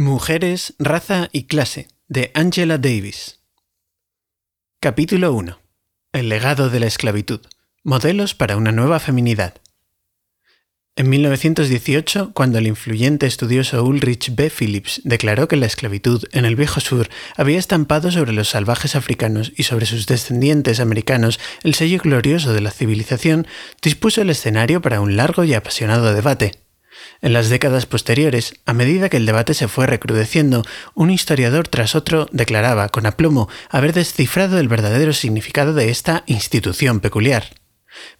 Mujeres, raza y clase, de Angela Davis. Capítulo 1. El legado de la esclavitud. Modelos para una nueva feminidad. En 1918, cuando el influyente estudioso Ulrich B. Phillips declaró que la esclavitud en el Viejo Sur había estampado sobre los salvajes africanos y sobre sus descendientes americanos el sello glorioso de la civilización, dispuso el escenario para un largo y apasionado debate. En las décadas posteriores, a medida que el debate se fue recrudeciendo, un historiador tras otro declaraba con aplomo haber descifrado el verdadero significado de esta institución peculiar.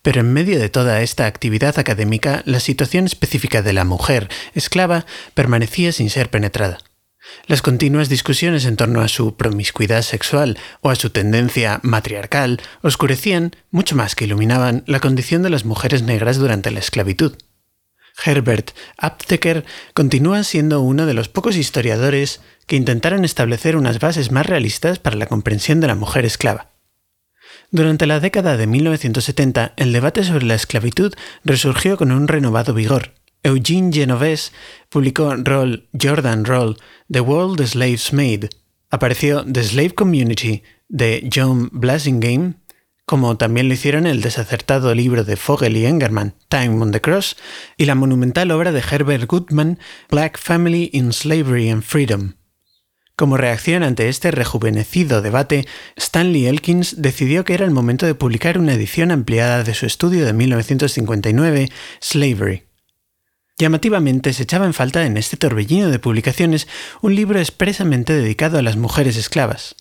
Pero en medio de toda esta actividad académica, la situación específica de la mujer esclava permanecía sin ser penetrada. Las continuas discusiones en torno a su promiscuidad sexual o a su tendencia matriarcal oscurecían, mucho más que iluminaban, la condición de las mujeres negras durante la esclavitud. Herbert Aptheker continúa siendo uno de los pocos historiadores que intentaron establecer unas bases más realistas para la comprensión de la mujer esclava. Durante la década de 1970, el debate sobre la esclavitud resurgió con un renovado vigor. Eugene Genovese publicó Roll Jordan Roll, The World the Slaves Made. Apareció The Slave Community de John Blasingame como también lo hicieron el desacertado libro de Fogel y Engerman, Time on the Cross, y la monumental obra de Herbert Goodman, Black Family in Slavery and Freedom. Como reacción ante este rejuvenecido debate, Stanley Elkins decidió que era el momento de publicar una edición ampliada de su estudio de 1959, Slavery. Llamativamente se echaba en falta en este torbellino de publicaciones un libro expresamente dedicado a las mujeres esclavas.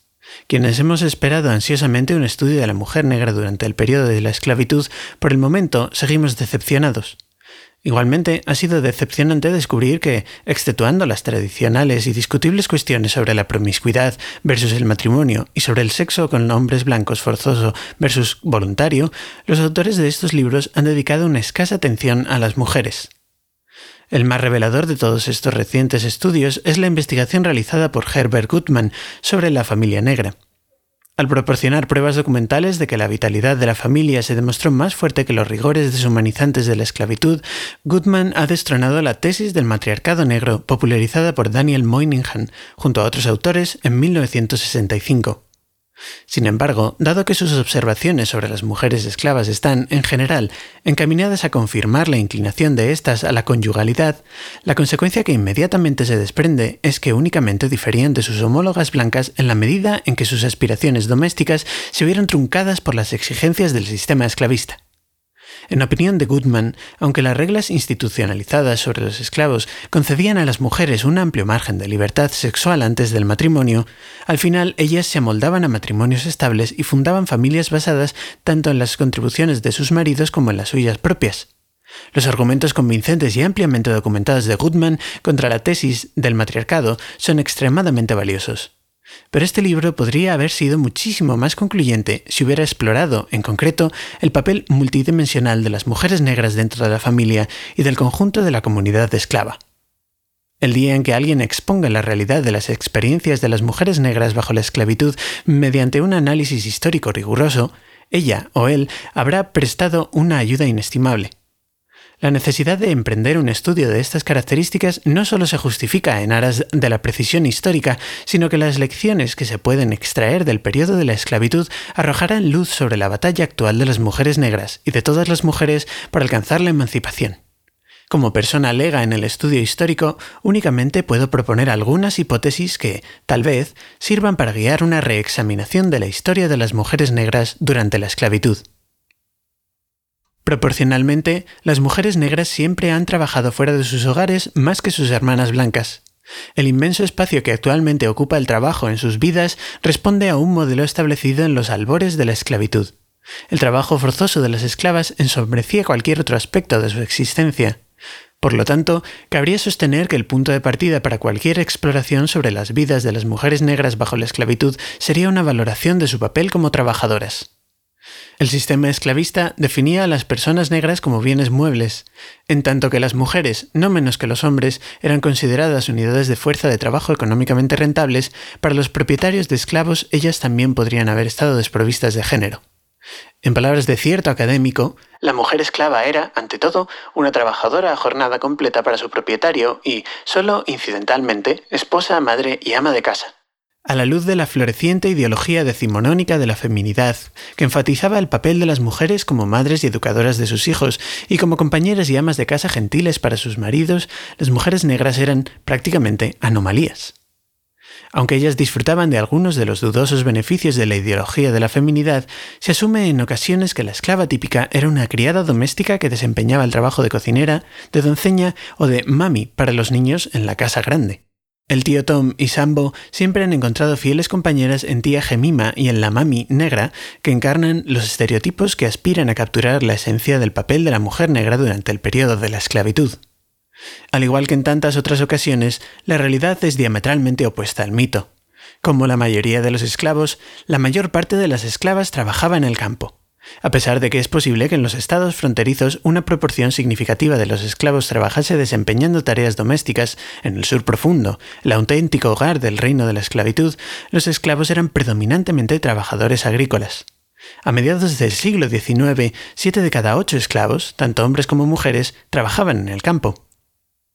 Quienes hemos esperado ansiosamente un estudio de la mujer negra durante el periodo de la esclavitud, por el momento seguimos decepcionados. Igualmente, ha sido decepcionante descubrir que, extetuando las tradicionales y discutibles cuestiones sobre la promiscuidad versus el matrimonio y sobre el sexo con hombres blancos forzoso versus voluntario, los autores de estos libros han dedicado una escasa atención a las mujeres. El más revelador de todos estos recientes estudios es la investigación realizada por Herbert Goodman sobre la familia negra. Al proporcionar pruebas documentales de que la vitalidad de la familia se demostró más fuerte que los rigores deshumanizantes de la esclavitud, Goodman ha destronado la tesis del matriarcado negro popularizada por Daniel Moynihan junto a otros autores en 1965. Sin embargo, dado que sus observaciones sobre las mujeres esclavas están, en general, encaminadas a confirmar la inclinación de éstas a la conyugalidad, la consecuencia que inmediatamente se desprende es que únicamente diferían de sus homólogas blancas en la medida en que sus aspiraciones domésticas se vieron truncadas por las exigencias del sistema esclavista. En opinión de Goodman, aunque las reglas institucionalizadas sobre los esclavos concedían a las mujeres un amplio margen de libertad sexual antes del matrimonio, al final ellas se amoldaban a matrimonios estables y fundaban familias basadas tanto en las contribuciones de sus maridos como en las suyas propias. Los argumentos convincentes y ampliamente documentados de Goodman contra la tesis del matriarcado son extremadamente valiosos. Pero este libro podría haber sido muchísimo más concluyente si hubiera explorado, en concreto, el papel multidimensional de las mujeres negras dentro de la familia y del conjunto de la comunidad esclava. El día en que alguien exponga la realidad de las experiencias de las mujeres negras bajo la esclavitud mediante un análisis histórico riguroso, ella o él habrá prestado una ayuda inestimable. La necesidad de emprender un estudio de estas características no solo se justifica en aras de la precisión histórica, sino que las lecciones que se pueden extraer del periodo de la esclavitud arrojarán luz sobre la batalla actual de las mujeres negras y de todas las mujeres para alcanzar la emancipación. Como persona lega en el estudio histórico, únicamente puedo proponer algunas hipótesis que, tal vez, sirvan para guiar una reexaminación de la historia de las mujeres negras durante la esclavitud. Proporcionalmente, las mujeres negras siempre han trabajado fuera de sus hogares más que sus hermanas blancas. El inmenso espacio que actualmente ocupa el trabajo en sus vidas responde a un modelo establecido en los albores de la esclavitud. El trabajo forzoso de las esclavas ensombrecía cualquier otro aspecto de su existencia. Por lo tanto, cabría sostener que el punto de partida para cualquier exploración sobre las vidas de las mujeres negras bajo la esclavitud sería una valoración de su papel como trabajadoras. El sistema esclavista definía a las personas negras como bienes muebles, en tanto que las mujeres, no menos que los hombres, eran consideradas unidades de fuerza de trabajo económicamente rentables, para los propietarios de esclavos ellas también podrían haber estado desprovistas de género. En palabras de cierto académico, la mujer esclava era, ante todo, una trabajadora a jornada completa para su propietario y, solo incidentalmente, esposa, madre y ama de casa. A la luz de la floreciente ideología decimonónica de la feminidad, que enfatizaba el papel de las mujeres como madres y educadoras de sus hijos y como compañeras y amas de casa gentiles para sus maridos, las mujeres negras eran prácticamente anomalías. Aunque ellas disfrutaban de algunos de los dudosos beneficios de la ideología de la feminidad, se asume en ocasiones que la esclava típica era una criada doméstica que desempeñaba el trabajo de cocinera, de donceña o de mami para los niños en la casa grande. El tío Tom y Sambo siempre han encontrado fieles compañeras en tía Gemima y en la mami negra que encarnan los estereotipos que aspiran a capturar la esencia del papel de la mujer negra durante el periodo de la esclavitud. Al igual que en tantas otras ocasiones, la realidad es diametralmente opuesta al mito. Como la mayoría de los esclavos, la mayor parte de las esclavas trabajaba en el campo. A pesar de que es posible que en los estados fronterizos una proporción significativa de los esclavos trabajase desempeñando tareas domésticas en el sur profundo, el auténtico hogar del reino de la esclavitud, los esclavos eran predominantemente trabajadores agrícolas. A mediados del siglo XIX, siete de cada ocho esclavos, tanto hombres como mujeres, trabajaban en el campo.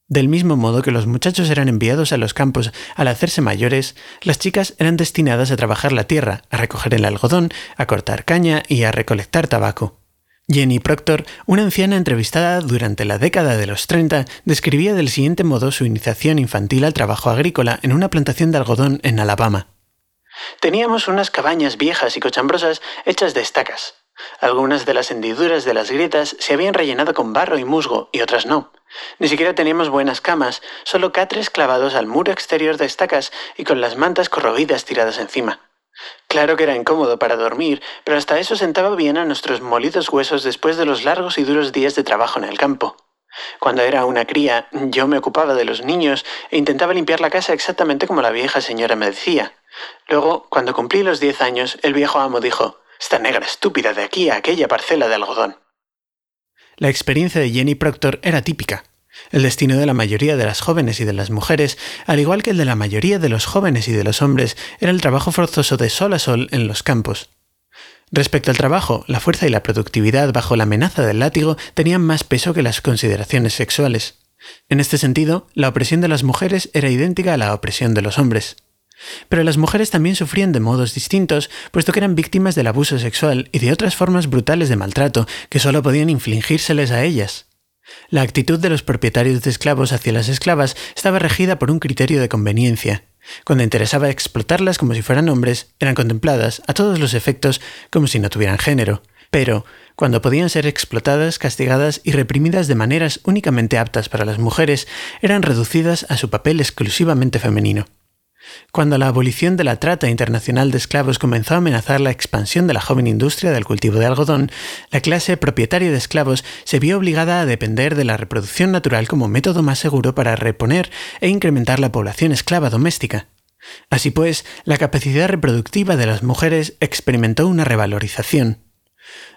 Del mismo modo que los muchachos eran enviados a los campos al hacerse mayores, las chicas eran destinadas a trabajar la tierra, a recoger el algodón, a cortar caña y a recolectar tabaco. Jenny Proctor, una anciana entrevistada durante la década de los 30, describía del siguiente modo su iniciación infantil al trabajo agrícola en una plantación de algodón en Alabama. Teníamos unas cabañas viejas y cochambrosas hechas de estacas. Algunas de las hendiduras de las grietas se habían rellenado con barro y musgo y otras no. Ni siquiera teníamos buenas camas, solo catres clavados al muro exterior de estacas y con las mantas corroídas tiradas encima. Claro que era incómodo para dormir, pero hasta eso sentaba bien a nuestros molidos huesos después de los largos y duros días de trabajo en el campo. Cuando era una cría, yo me ocupaba de los niños e intentaba limpiar la casa exactamente como la vieja señora me decía. Luego, cuando cumplí los diez años, el viejo amo dijo, Esta negra estúpida de aquí a aquella parcela de algodón. La experiencia de Jenny Proctor era típica. El destino de la mayoría de las jóvenes y de las mujeres, al igual que el de la mayoría de los jóvenes y de los hombres, era el trabajo forzoso de sol a sol en los campos. Respecto al trabajo, la fuerza y la productividad bajo la amenaza del látigo tenían más peso que las consideraciones sexuales. En este sentido, la opresión de las mujeres era idéntica a la opresión de los hombres. Pero las mujeres también sufrían de modos distintos, puesto que eran víctimas del abuso sexual y de otras formas brutales de maltrato que solo podían infligírseles a ellas. La actitud de los propietarios de esclavos hacia las esclavas estaba regida por un criterio de conveniencia. Cuando interesaba explotarlas como si fueran hombres, eran contempladas, a todos los efectos, como si no tuvieran género. Pero, cuando podían ser explotadas, castigadas y reprimidas de maneras únicamente aptas para las mujeres, eran reducidas a su papel exclusivamente femenino. Cuando la abolición de la trata internacional de esclavos comenzó a amenazar la expansión de la joven industria del cultivo de algodón, la clase propietaria de esclavos se vio obligada a depender de la reproducción natural como método más seguro para reponer e incrementar la población esclava doméstica. Así pues, la capacidad reproductiva de las mujeres experimentó una revalorización.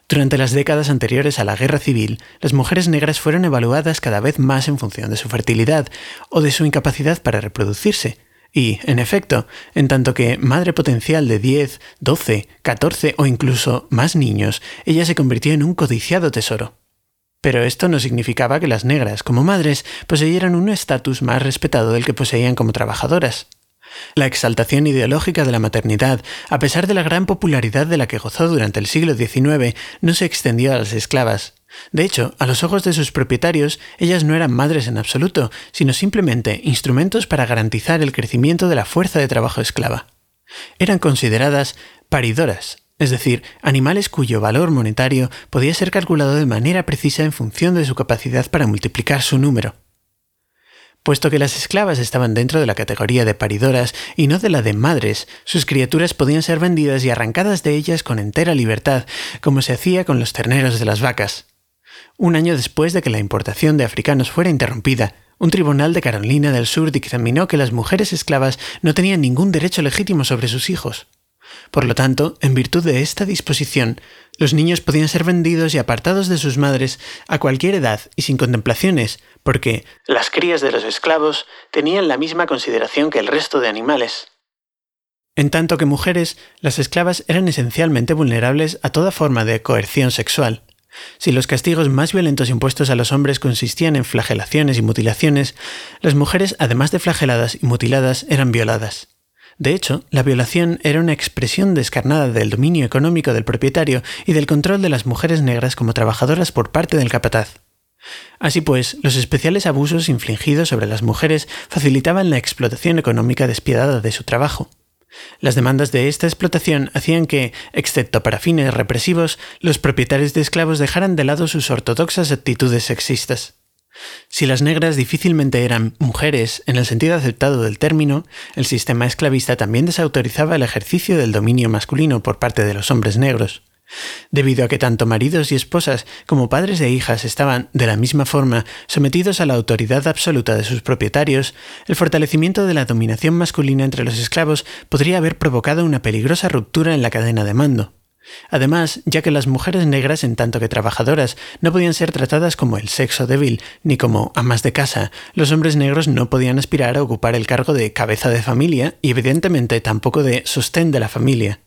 Durante las décadas anteriores a la guerra civil, las mujeres negras fueron evaluadas cada vez más en función de su fertilidad o de su incapacidad para reproducirse, y, en efecto, en tanto que madre potencial de 10, 12, 14 o incluso más niños, ella se convirtió en un codiciado tesoro. Pero esto no significaba que las negras, como madres, poseyeran un estatus más respetado del que poseían como trabajadoras. La exaltación ideológica de la maternidad, a pesar de la gran popularidad de la que gozó durante el siglo XIX, no se extendió a las esclavas, de hecho, a los ojos de sus propietarios, ellas no eran madres en absoluto, sino simplemente instrumentos para garantizar el crecimiento de la fuerza de trabajo esclava. Eran consideradas paridoras, es decir, animales cuyo valor monetario podía ser calculado de manera precisa en función de su capacidad para multiplicar su número. Puesto que las esclavas estaban dentro de la categoría de paridoras y no de la de madres, sus criaturas podían ser vendidas y arrancadas de ellas con entera libertad, como se hacía con los terneros de las vacas. Un año después de que la importación de africanos fuera interrumpida, un tribunal de Carolina del Sur dictaminó que las mujeres esclavas no tenían ningún derecho legítimo sobre sus hijos. Por lo tanto, en virtud de esta disposición, los niños podían ser vendidos y apartados de sus madres a cualquier edad y sin contemplaciones, porque las crías de los esclavos tenían la misma consideración que el resto de animales. En tanto que mujeres, las esclavas eran esencialmente vulnerables a toda forma de coerción sexual. Si los castigos más violentos impuestos a los hombres consistían en flagelaciones y mutilaciones, las mujeres, además de flageladas y mutiladas, eran violadas. De hecho, la violación era una expresión descarnada del dominio económico del propietario y del control de las mujeres negras como trabajadoras por parte del capataz. Así pues, los especiales abusos infligidos sobre las mujeres facilitaban la explotación económica despiadada de su trabajo. Las demandas de esta explotación hacían que, excepto para fines represivos, los propietarios de esclavos dejaran de lado sus ortodoxas actitudes sexistas. Si las negras difícilmente eran mujeres en el sentido aceptado del término, el sistema esclavista también desautorizaba el ejercicio del dominio masculino por parte de los hombres negros. Debido a que tanto maridos y esposas como padres e hijas estaban, de la misma forma, sometidos a la autoridad absoluta de sus propietarios, el fortalecimiento de la dominación masculina entre los esclavos podría haber provocado una peligrosa ruptura en la cadena de mando. Además, ya que las mujeres negras, en tanto que trabajadoras, no podían ser tratadas como el sexo débil ni como amas de casa, los hombres negros no podían aspirar a ocupar el cargo de cabeza de familia y evidentemente tampoco de sostén de la familia.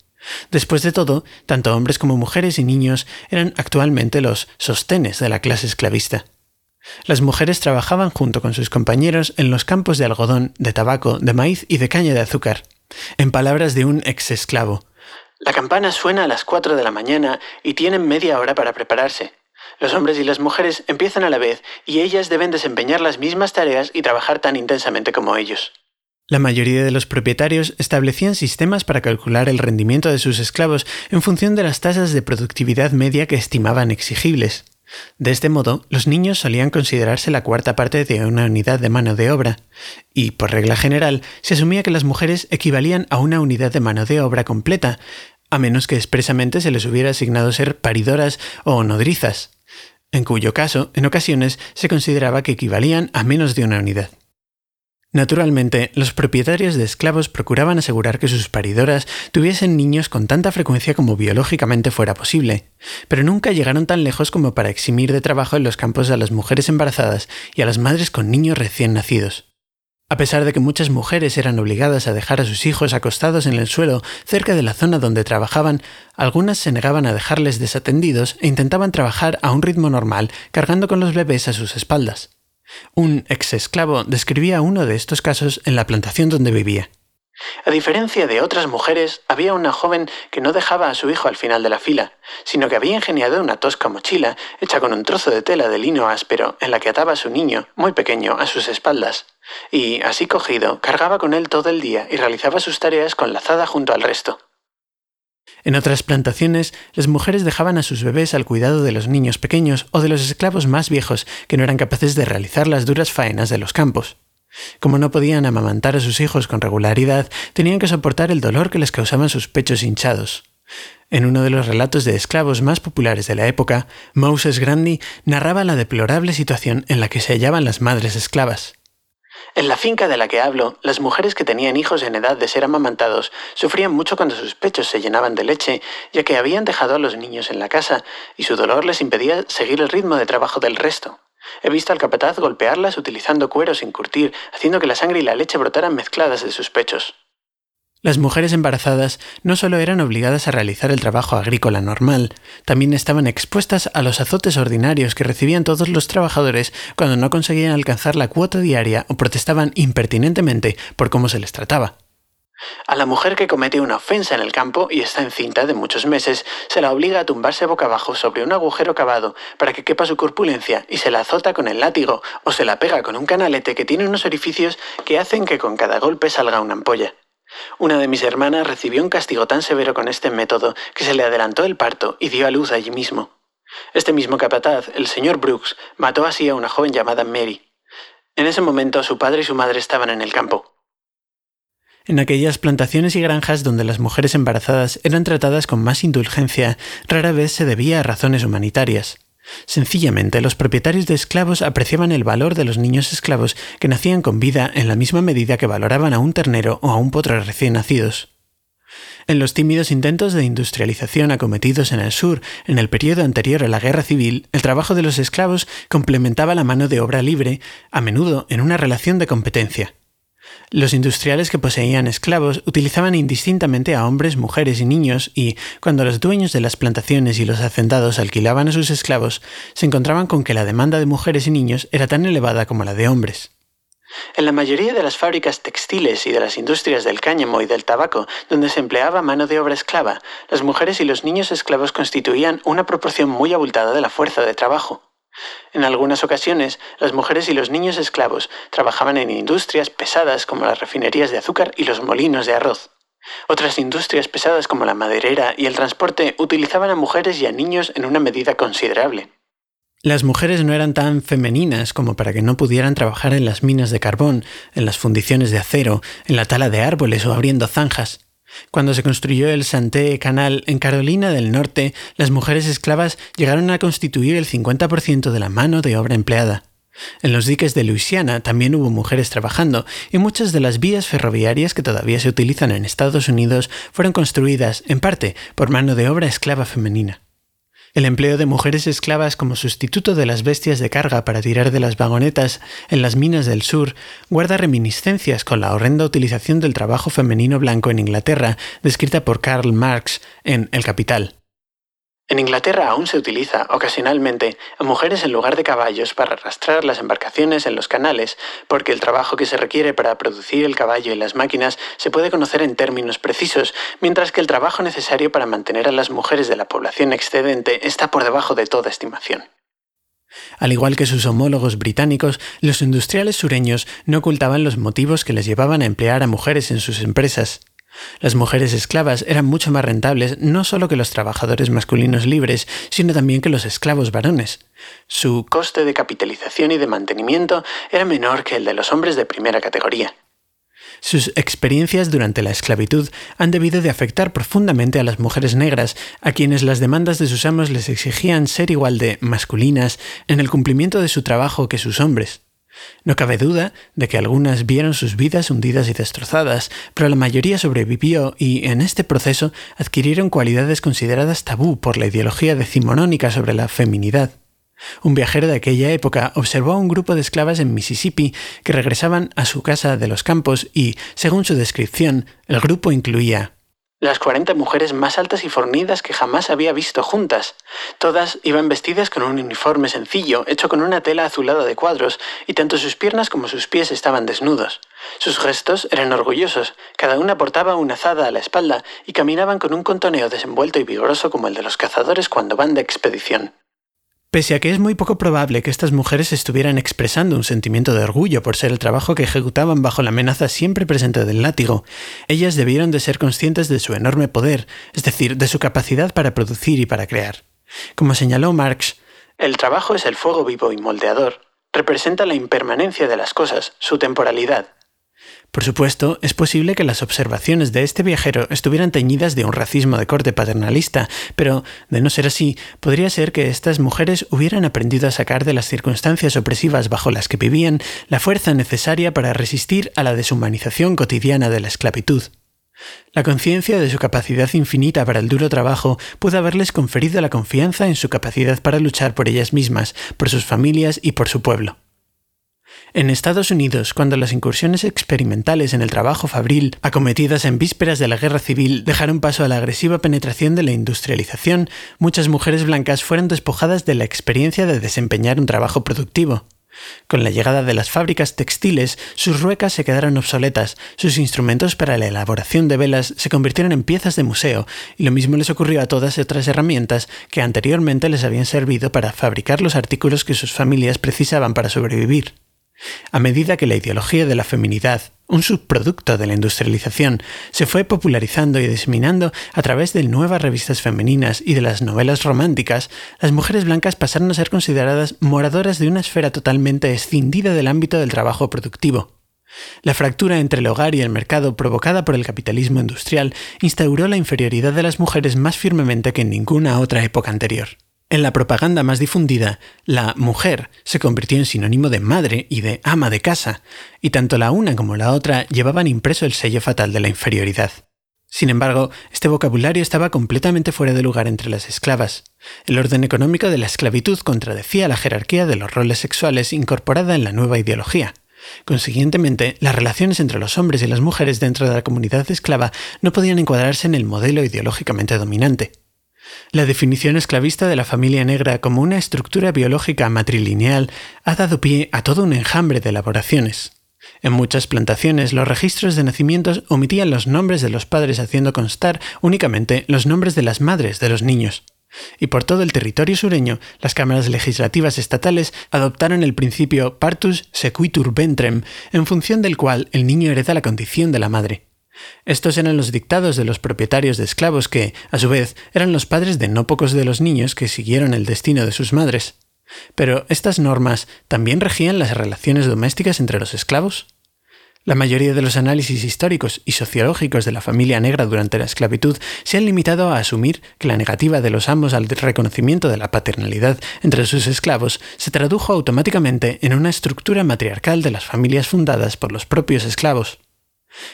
Después de todo, tanto hombres como mujeres y niños eran actualmente los sostenes de la clase esclavista. Las mujeres trabajaban junto con sus compañeros en los campos de algodón, de tabaco, de maíz y de caña de azúcar. En palabras de un ex esclavo, la campana suena a las cuatro de la mañana y tienen media hora para prepararse. Los hombres y las mujeres empiezan a la vez y ellas deben desempeñar las mismas tareas y trabajar tan intensamente como ellos. La mayoría de los propietarios establecían sistemas para calcular el rendimiento de sus esclavos en función de las tasas de productividad media que estimaban exigibles. De este modo, los niños solían considerarse la cuarta parte de una unidad de mano de obra, y, por regla general, se asumía que las mujeres equivalían a una unidad de mano de obra completa, a menos que expresamente se les hubiera asignado ser paridoras o nodrizas, en cuyo caso, en ocasiones, se consideraba que equivalían a menos de una unidad. Naturalmente, los propietarios de esclavos procuraban asegurar que sus paridoras tuviesen niños con tanta frecuencia como biológicamente fuera posible, pero nunca llegaron tan lejos como para eximir de trabajo en los campos a las mujeres embarazadas y a las madres con niños recién nacidos. A pesar de que muchas mujeres eran obligadas a dejar a sus hijos acostados en el suelo cerca de la zona donde trabajaban, algunas se negaban a dejarles desatendidos e intentaban trabajar a un ritmo normal, cargando con los bebés a sus espaldas. Un ex esclavo describía uno de estos casos en la plantación donde vivía. A diferencia de otras mujeres, había una joven que no dejaba a su hijo al final de la fila, sino que había ingeniado una tosca mochila hecha con un trozo de tela de lino áspero en la que ataba a su niño, muy pequeño, a sus espaldas, y, así cogido, cargaba con él todo el día y realizaba sus tareas con lazada junto al resto. En otras plantaciones, las mujeres dejaban a sus bebés al cuidado de los niños pequeños o de los esclavos más viejos que no eran capaces de realizar las duras faenas de los campos. Como no podían amamantar a sus hijos con regularidad, tenían que soportar el dolor que les causaban sus pechos hinchados. En uno de los relatos de esclavos más populares de la época, Moses Grandi narraba la deplorable situación en la que se hallaban las madres esclavas. En la finca de la que hablo, las mujeres que tenían hijos en edad de ser amamantados sufrían mucho cuando sus pechos se llenaban de leche, ya que habían dejado a los niños en la casa y su dolor les impedía seguir el ritmo de trabajo del resto. He visto al capataz golpearlas utilizando cuero sin curtir, haciendo que la sangre y la leche brotaran mezcladas de sus pechos. Las mujeres embarazadas no solo eran obligadas a realizar el trabajo agrícola normal, también estaban expuestas a los azotes ordinarios que recibían todos los trabajadores cuando no conseguían alcanzar la cuota diaria o protestaban impertinentemente por cómo se les trataba. A la mujer que comete una ofensa en el campo y está encinta de muchos meses, se la obliga a tumbarse boca abajo sobre un agujero cavado para que quepa su corpulencia y se la azota con el látigo o se la pega con un canalete que tiene unos orificios que hacen que con cada golpe salga una ampolla. Una de mis hermanas recibió un castigo tan severo con este método que se le adelantó el parto y dio a luz allí mismo. Este mismo capataz, el señor Brooks, mató así a una joven llamada Mary. En ese momento su padre y su madre estaban en el campo. En aquellas plantaciones y granjas donde las mujeres embarazadas eran tratadas con más indulgencia, rara vez se debía a razones humanitarias. Sencillamente, los propietarios de esclavos apreciaban el valor de los niños esclavos que nacían con vida en la misma medida que valoraban a un ternero o a un potro recién nacidos. En los tímidos intentos de industrialización acometidos en el sur en el periodo anterior a la guerra civil, el trabajo de los esclavos complementaba la mano de obra libre, a menudo en una relación de competencia. Los industriales que poseían esclavos utilizaban indistintamente a hombres, mujeres y niños y, cuando los dueños de las plantaciones y los hacendados alquilaban a sus esclavos, se encontraban con que la demanda de mujeres y niños era tan elevada como la de hombres. En la mayoría de las fábricas textiles y de las industrias del cáñamo y del tabaco, donde se empleaba mano de obra esclava, las mujeres y los niños esclavos constituían una proporción muy abultada de la fuerza de trabajo. En algunas ocasiones, las mujeres y los niños esclavos trabajaban en industrias pesadas como las refinerías de azúcar y los molinos de arroz. Otras industrias pesadas como la maderera y el transporte utilizaban a mujeres y a niños en una medida considerable. Las mujeres no eran tan femeninas como para que no pudieran trabajar en las minas de carbón, en las fundiciones de acero, en la tala de árboles o abriendo zanjas. Cuando se construyó el Santé Canal en Carolina del Norte, las mujeres esclavas llegaron a constituir el 50% de la mano de obra empleada. En los diques de Luisiana también hubo mujeres trabajando y muchas de las vías ferroviarias que todavía se utilizan en Estados Unidos fueron construidas, en parte, por mano de obra esclava femenina. El empleo de mujeres esclavas como sustituto de las bestias de carga para tirar de las vagonetas en las minas del sur guarda reminiscencias con la horrenda utilización del trabajo femenino blanco en Inglaterra, descrita por Karl Marx en El Capital. En Inglaterra aún se utiliza, ocasionalmente, a mujeres en lugar de caballos para arrastrar las embarcaciones en los canales, porque el trabajo que se requiere para producir el caballo y las máquinas se puede conocer en términos precisos, mientras que el trabajo necesario para mantener a las mujeres de la población excedente está por debajo de toda estimación. Al igual que sus homólogos británicos, los industriales sureños no ocultaban los motivos que les llevaban a emplear a mujeres en sus empresas. Las mujeres esclavas eran mucho más rentables no solo que los trabajadores masculinos libres, sino también que los esclavos varones. Su coste de capitalización y de mantenimiento era menor que el de los hombres de primera categoría. Sus experiencias durante la esclavitud han debido de afectar profundamente a las mujeres negras, a quienes las demandas de sus amos les exigían ser igual de masculinas en el cumplimiento de su trabajo que sus hombres. No cabe duda de que algunas vieron sus vidas hundidas y destrozadas, pero la mayoría sobrevivió y, en este proceso, adquirieron cualidades consideradas tabú por la ideología decimonónica sobre la feminidad. Un viajero de aquella época observó a un grupo de esclavas en Mississippi que regresaban a su casa de los campos y, según su descripción, el grupo incluía las cuarenta mujeres más altas y fornidas que jamás había visto juntas. Todas iban vestidas con un uniforme sencillo, hecho con una tela azulada de cuadros, y tanto sus piernas como sus pies estaban desnudos. Sus gestos eran orgullosos, cada una portaba una azada a la espalda y caminaban con un contoneo desenvuelto y vigoroso como el de los cazadores cuando van de expedición. Pese a que es muy poco probable que estas mujeres estuvieran expresando un sentimiento de orgullo por ser el trabajo que ejecutaban bajo la amenaza siempre presente del látigo, ellas debieron de ser conscientes de su enorme poder, es decir, de su capacidad para producir y para crear. Como señaló Marx, el trabajo es el fuego vivo y moldeador, representa la impermanencia de las cosas, su temporalidad, por supuesto, es posible que las observaciones de este viajero estuvieran teñidas de un racismo de corte paternalista, pero, de no ser así, podría ser que estas mujeres hubieran aprendido a sacar de las circunstancias opresivas bajo las que vivían la fuerza necesaria para resistir a la deshumanización cotidiana de la esclavitud. La conciencia de su capacidad infinita para el duro trabajo pudo haberles conferido la confianza en su capacidad para luchar por ellas mismas, por sus familias y por su pueblo. En Estados Unidos, cuando las incursiones experimentales en el trabajo fabril, acometidas en vísperas de la guerra civil, dejaron paso a la agresiva penetración de la industrialización, muchas mujeres blancas fueron despojadas de la experiencia de desempeñar un trabajo productivo. Con la llegada de las fábricas textiles, sus ruecas se quedaron obsoletas, sus instrumentos para la elaboración de velas se convirtieron en piezas de museo, y lo mismo les ocurrió a todas otras herramientas que anteriormente les habían servido para fabricar los artículos que sus familias precisaban para sobrevivir. A medida que la ideología de la feminidad, un subproducto de la industrialización, se fue popularizando y diseminando a través de nuevas revistas femeninas y de las novelas románticas, las mujeres blancas pasaron a ser consideradas moradoras de una esfera totalmente escindida del ámbito del trabajo productivo. La fractura entre el hogar y el mercado provocada por el capitalismo industrial instauró la inferioridad de las mujeres más firmemente que en ninguna otra época anterior. En la propaganda más difundida, la mujer se convirtió en sinónimo de madre y de ama de casa, y tanto la una como la otra llevaban impreso el sello fatal de la inferioridad. Sin embargo, este vocabulario estaba completamente fuera de lugar entre las esclavas. El orden económico de la esclavitud contradecía la jerarquía de los roles sexuales incorporada en la nueva ideología. Consiguientemente, las relaciones entre los hombres y las mujeres dentro de la comunidad esclava no podían encuadrarse en el modelo ideológicamente dominante. La definición esclavista de la familia negra como una estructura biológica matrilineal ha dado pie a todo un enjambre de elaboraciones. En muchas plantaciones los registros de nacimientos omitían los nombres de los padres haciendo constar únicamente los nombres de las madres de los niños. Y por todo el territorio sureño, las cámaras legislativas estatales adoptaron el principio partus sequitur ventrem, en función del cual el niño hereda la condición de la madre. Estos eran los dictados de los propietarios de esclavos que, a su vez, eran los padres de no pocos de los niños que siguieron el destino de sus madres. Pero estas normas también regían las relaciones domésticas entre los esclavos. La mayoría de los análisis históricos y sociológicos de la familia negra durante la esclavitud se han limitado a asumir que la negativa de los amos al reconocimiento de la paternalidad entre sus esclavos se tradujo automáticamente en una estructura matriarcal de las familias fundadas por los propios esclavos.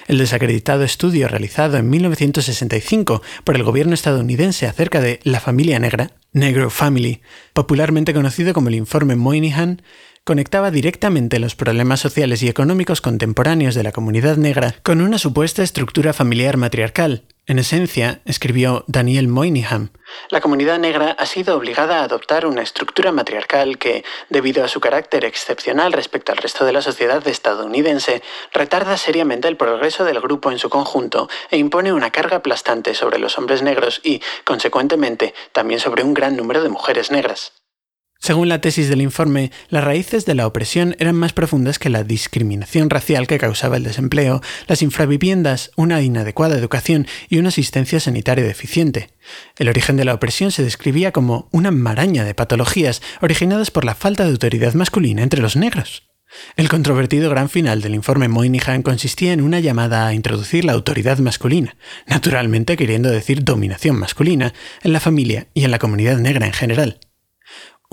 El desacreditado estudio realizado en 1965 por el gobierno estadounidense acerca de la familia negra, Negro Family, popularmente conocido como el informe Moynihan, conectaba directamente los problemas sociales y económicos contemporáneos de la comunidad negra con una supuesta estructura familiar matriarcal. En esencia, escribió Daniel Moynihan, la comunidad negra ha sido obligada a adoptar una estructura matriarcal que, debido a su carácter excepcional respecto al resto de la sociedad estadounidense, retarda seriamente el progreso del grupo en su conjunto e impone una carga aplastante sobre los hombres negros y, consecuentemente, también sobre un gran número de mujeres negras. Según la tesis del informe, las raíces de la opresión eran más profundas que la discriminación racial que causaba el desempleo, las infraviviendas, una inadecuada educación y una asistencia sanitaria deficiente. El origen de la opresión se describía como una maraña de patologías originadas por la falta de autoridad masculina entre los negros. El controvertido gran final del informe Moynihan consistía en una llamada a introducir la autoridad masculina, naturalmente queriendo decir dominación masculina, en la familia y en la comunidad negra en general.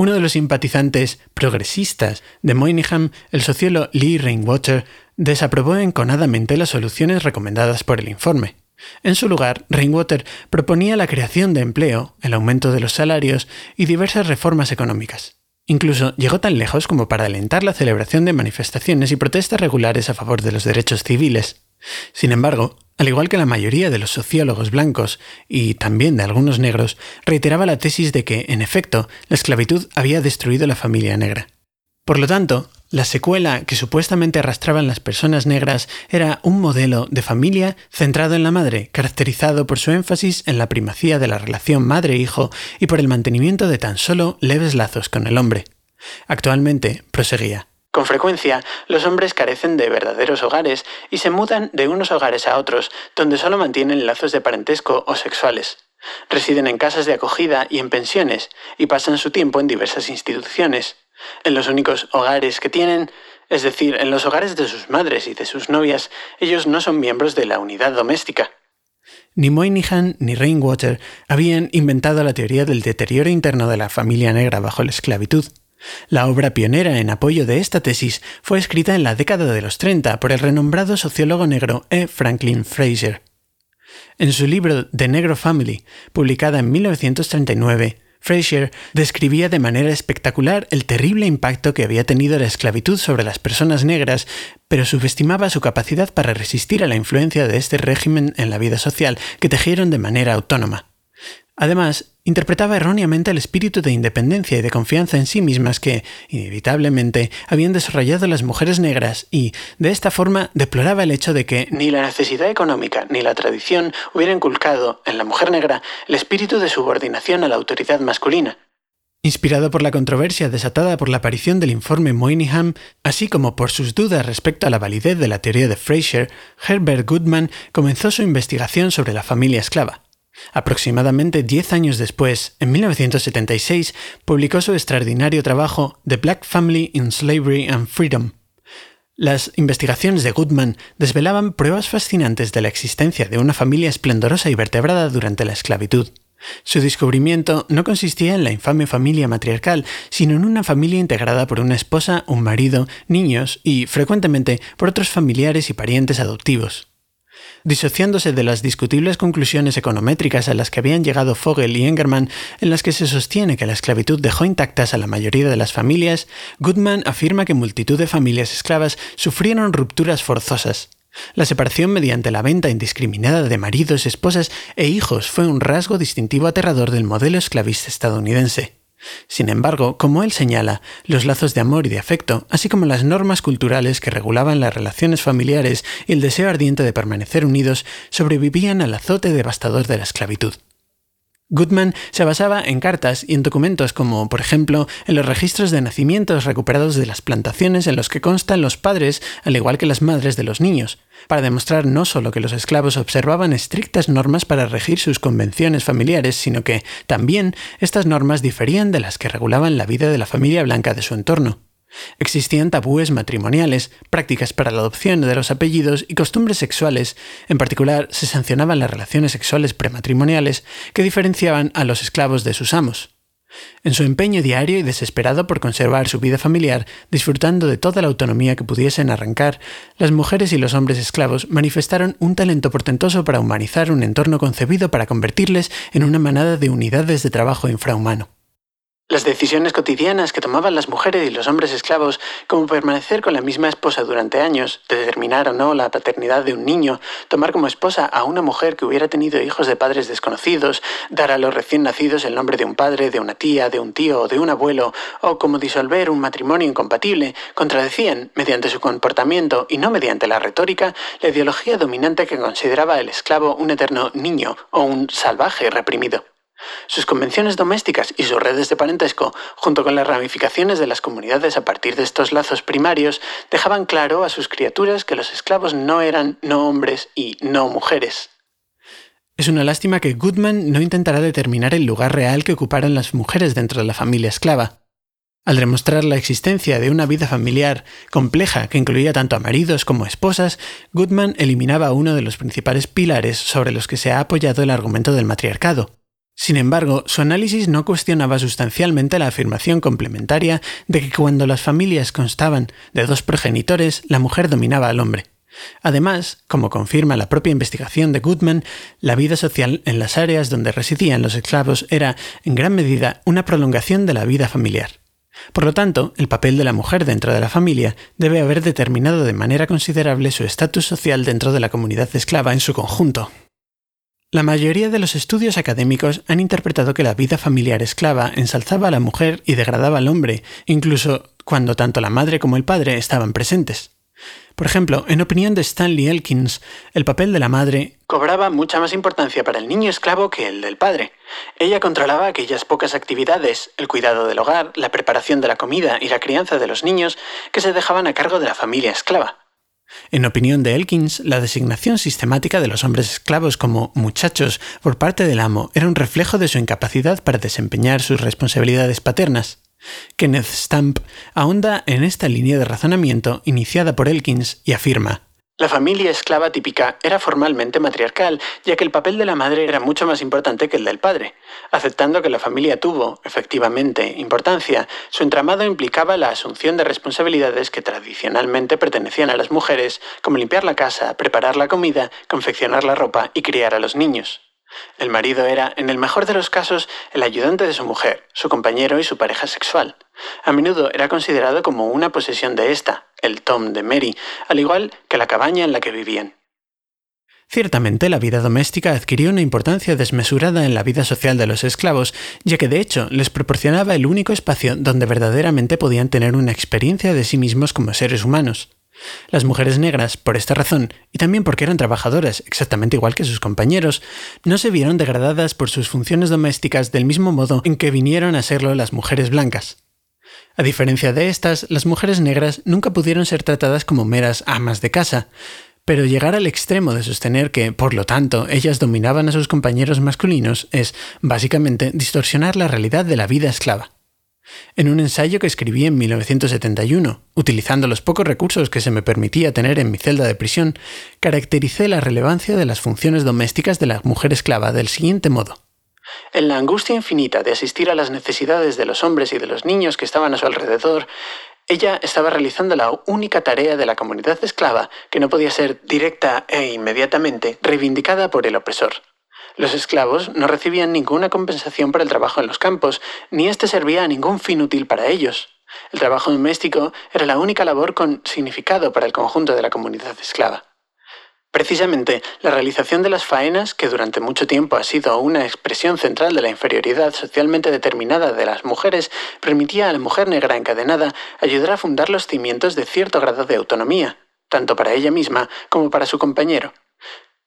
Uno de los simpatizantes progresistas de Moynihan, el sociólogo Lee Rainwater, desaprobó enconadamente las soluciones recomendadas por el informe. En su lugar, Rainwater proponía la creación de empleo, el aumento de los salarios y diversas reformas económicas. Incluso llegó tan lejos como para alentar la celebración de manifestaciones y protestas regulares a favor de los derechos civiles. Sin embargo, al igual que la mayoría de los sociólogos blancos y también de algunos negros, reiteraba la tesis de que, en efecto, la esclavitud había destruido la familia negra. Por lo tanto, la secuela que supuestamente arrastraban las personas negras era un modelo de familia centrado en la madre, caracterizado por su énfasis en la primacía de la relación madre-hijo y por el mantenimiento de tan solo leves lazos con el hombre. Actualmente, proseguía, con frecuencia, los hombres carecen de verdaderos hogares y se mudan de unos hogares a otros, donde solo mantienen lazos de parentesco o sexuales. Residen en casas de acogida y en pensiones, y pasan su tiempo en diversas instituciones. En los únicos hogares que tienen, es decir, en los hogares de sus madres y de sus novias, ellos no son miembros de la unidad doméstica. Ni Moynihan ni Rainwater habían inventado la teoría del deterioro interno de la familia negra bajo la esclavitud. La obra pionera en apoyo de esta tesis fue escrita en la década de los 30 por el renombrado sociólogo negro E. Franklin Fraser. En su libro The Negro Family, publicada en 1939, Fraser describía de manera espectacular el terrible impacto que había tenido la esclavitud sobre las personas negras, pero subestimaba su capacidad para resistir a la influencia de este régimen en la vida social que tejieron de manera autónoma. Además, interpretaba erróneamente el espíritu de independencia y de confianza en sí mismas que, inevitablemente, habían desarrollado las mujeres negras y, de esta forma, deploraba el hecho de que ni la necesidad económica ni la tradición hubieran inculcado en la mujer negra el espíritu de subordinación a la autoridad masculina. Inspirado por la controversia desatada por la aparición del informe Moynihan, así como por sus dudas respecto a la validez de la teoría de Fraser, Herbert Goodman comenzó su investigación sobre la familia esclava. Aproximadamente diez años después, en 1976, publicó su extraordinario trabajo The Black Family in Slavery and Freedom. Las investigaciones de Goodman desvelaban pruebas fascinantes de la existencia de una familia esplendorosa y vertebrada durante la esclavitud. Su descubrimiento no consistía en la infame familia matriarcal, sino en una familia integrada por una esposa, un marido, niños y, frecuentemente, por otros familiares y parientes adoptivos. Disociándose de las discutibles conclusiones econométricas a las que habían llegado Fogel y Engerman, en las que se sostiene que la esclavitud dejó intactas a la mayoría de las familias, Goodman afirma que multitud de familias esclavas sufrieron rupturas forzosas. La separación mediante la venta indiscriminada de maridos, esposas e hijos fue un rasgo distintivo aterrador del modelo esclavista estadounidense. Sin embargo, como él señala, los lazos de amor y de afecto, así como las normas culturales que regulaban las relaciones familiares y el deseo ardiente de permanecer unidos, sobrevivían al azote devastador de la esclavitud. Goodman se basaba en cartas y en documentos como, por ejemplo, en los registros de nacimientos recuperados de las plantaciones en los que constan los padres, al igual que las madres de los niños, para demostrar no solo que los esclavos observaban estrictas normas para regir sus convenciones familiares, sino que también estas normas diferían de las que regulaban la vida de la familia blanca de su entorno. Existían tabúes matrimoniales, prácticas para la adopción de los apellidos y costumbres sexuales. En particular, se sancionaban las relaciones sexuales prematrimoniales que diferenciaban a los esclavos de sus amos. En su empeño diario y desesperado por conservar su vida familiar, disfrutando de toda la autonomía que pudiesen arrancar, las mujeres y los hombres esclavos manifestaron un talento portentoso para humanizar un entorno concebido para convertirles en una manada de unidades de trabajo infrahumano. Las decisiones cotidianas que tomaban las mujeres y los hombres esclavos, como permanecer con la misma esposa durante años, determinar o no la paternidad de un niño, tomar como esposa a una mujer que hubiera tenido hijos de padres desconocidos, dar a los recién nacidos el nombre de un padre, de una tía, de un tío o de un abuelo, o como disolver un matrimonio incompatible, contradecían, mediante su comportamiento y no mediante la retórica, la ideología dominante que consideraba el esclavo un eterno niño o un salvaje reprimido. Sus convenciones domésticas y sus redes de parentesco, junto con las ramificaciones de las comunidades a partir de estos lazos primarios, dejaban claro a sus criaturas que los esclavos no eran no hombres y no mujeres. Es una lástima que Goodman no intentará determinar el lugar real que ocuparan las mujeres dentro de la familia esclava. Al demostrar la existencia de una vida familiar compleja que incluía tanto a maridos como a esposas, Goodman eliminaba uno de los principales pilares sobre los que se ha apoyado el argumento del matriarcado, sin embargo, su análisis no cuestionaba sustancialmente la afirmación complementaria de que cuando las familias constaban de dos progenitores, la mujer dominaba al hombre. Además, como confirma la propia investigación de Goodman, la vida social en las áreas donde residían los esclavos era, en gran medida, una prolongación de la vida familiar. Por lo tanto, el papel de la mujer dentro de la familia debe haber determinado de manera considerable su estatus social dentro de la comunidad esclava en su conjunto. La mayoría de los estudios académicos han interpretado que la vida familiar esclava ensalzaba a la mujer y degradaba al hombre, incluso cuando tanto la madre como el padre estaban presentes. Por ejemplo, en opinión de Stanley Elkins, el papel de la madre cobraba mucha más importancia para el niño esclavo que el del padre. Ella controlaba aquellas pocas actividades, el cuidado del hogar, la preparación de la comida y la crianza de los niños que se dejaban a cargo de la familia esclava. En opinión de Elkins, la designación sistemática de los hombres esclavos como muchachos por parte del amo era un reflejo de su incapacidad para desempeñar sus responsabilidades paternas. Kenneth Stamp ahonda en esta línea de razonamiento iniciada por Elkins y afirma la familia esclava típica era formalmente matriarcal, ya que el papel de la madre era mucho más importante que el del padre. Aceptando que la familia tuvo, efectivamente, importancia, su entramado implicaba la asunción de responsabilidades que tradicionalmente pertenecían a las mujeres, como limpiar la casa, preparar la comida, confeccionar la ropa y criar a los niños. El marido era, en el mejor de los casos, el ayudante de su mujer, su compañero y su pareja sexual. A menudo era considerado como una posesión de ésta, el Tom de Mary, al igual que la cabaña en la que vivían. Ciertamente la vida doméstica adquirió una importancia desmesurada en la vida social de los esclavos, ya que de hecho les proporcionaba el único espacio donde verdaderamente podían tener una experiencia de sí mismos como seres humanos. Las mujeres negras, por esta razón, y también porque eran trabajadoras exactamente igual que sus compañeros, no se vieron degradadas por sus funciones domésticas del mismo modo en que vinieron a serlo las mujeres blancas. A diferencia de estas, las mujeres negras nunca pudieron ser tratadas como meras amas de casa, pero llegar al extremo de sostener que, por lo tanto, ellas dominaban a sus compañeros masculinos es, básicamente, distorsionar la realidad de la vida esclava. En un ensayo que escribí en 1971, utilizando los pocos recursos que se me permitía tener en mi celda de prisión, caractericé la relevancia de las funciones domésticas de la mujer esclava del siguiente modo. En la angustia infinita de asistir a las necesidades de los hombres y de los niños que estaban a su alrededor, ella estaba realizando la única tarea de la comunidad esclava que no podía ser directa e inmediatamente reivindicada por el opresor. Los esclavos no recibían ninguna compensación por el trabajo en los campos, ni éste servía a ningún fin útil para ellos. El trabajo doméstico era la única labor con significado para el conjunto de la comunidad esclava. Precisamente, la realización de las faenas, que durante mucho tiempo ha sido una expresión central de la inferioridad socialmente determinada de las mujeres, permitía a la mujer negra encadenada ayudar a fundar los cimientos de cierto grado de autonomía, tanto para ella misma como para su compañero.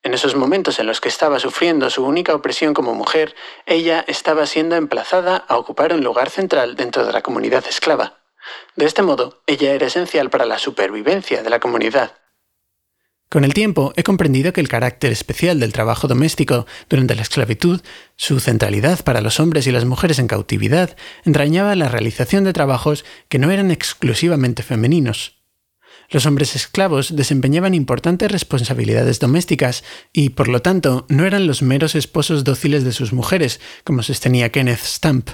En esos momentos en los que estaba sufriendo su única opresión como mujer, ella estaba siendo emplazada a ocupar un lugar central dentro de la comunidad esclava. De este modo, ella era esencial para la supervivencia de la comunidad. Con el tiempo he comprendido que el carácter especial del trabajo doméstico durante la esclavitud, su centralidad para los hombres y las mujeres en cautividad, entrañaba la realización de trabajos que no eran exclusivamente femeninos. Los hombres esclavos desempeñaban importantes responsabilidades domésticas y, por lo tanto, no eran los meros esposos dóciles de sus mujeres, como sostenía Kenneth Stamp.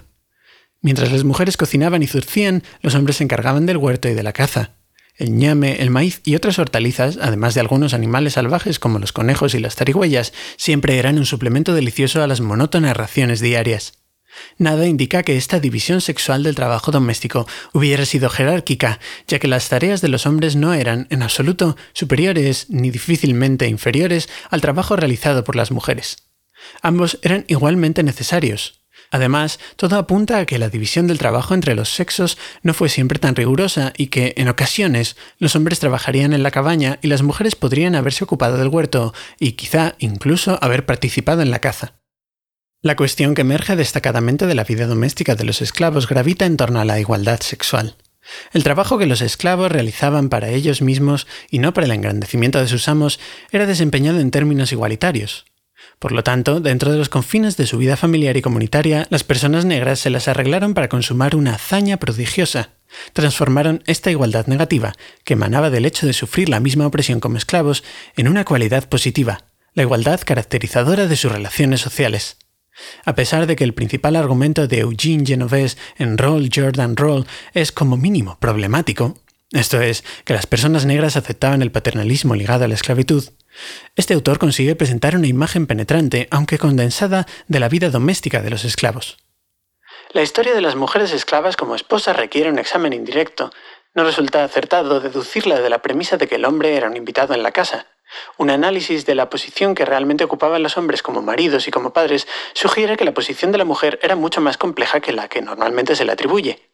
Mientras las mujeres cocinaban y zurcían, los hombres se encargaban del huerto y de la caza. El ñame, el maíz y otras hortalizas, además de algunos animales salvajes como los conejos y las tarigüeyas, siempre eran un suplemento delicioso a las monótonas raciones diarias. Nada indica que esta división sexual del trabajo doméstico hubiera sido jerárquica, ya que las tareas de los hombres no eran, en absoluto, superiores ni difícilmente inferiores al trabajo realizado por las mujeres. Ambos eran igualmente necesarios. Además, todo apunta a que la división del trabajo entre los sexos no fue siempre tan rigurosa y que, en ocasiones, los hombres trabajarían en la cabaña y las mujeres podrían haberse ocupado del huerto y quizá incluso haber participado en la caza. La cuestión que emerge destacadamente de la vida doméstica de los esclavos gravita en torno a la igualdad sexual. El trabajo que los esclavos realizaban para ellos mismos y no para el engrandecimiento de sus amos era desempeñado en términos igualitarios. Por lo tanto, dentro de los confines de su vida familiar y comunitaria, las personas negras se las arreglaron para consumar una hazaña prodigiosa. Transformaron esta igualdad negativa, que emanaba del hecho de sufrir la misma opresión como esclavos, en una cualidad positiva, la igualdad caracterizadora de sus relaciones sociales. A pesar de que el principal argumento de Eugene Genovese en Roll Jordan Roll es como mínimo problemático, esto es, que las personas negras aceptaban el paternalismo ligado a la esclavitud, este autor consigue presentar una imagen penetrante, aunque condensada, de la vida doméstica de los esclavos. La historia de las mujeres esclavas como esposas requiere un examen indirecto. No resulta acertado deducirla de la premisa de que el hombre era un invitado en la casa, un análisis de la posición que realmente ocupaban los hombres como maridos y como padres sugiere que la posición de la mujer era mucho más compleja que la que normalmente se le atribuye.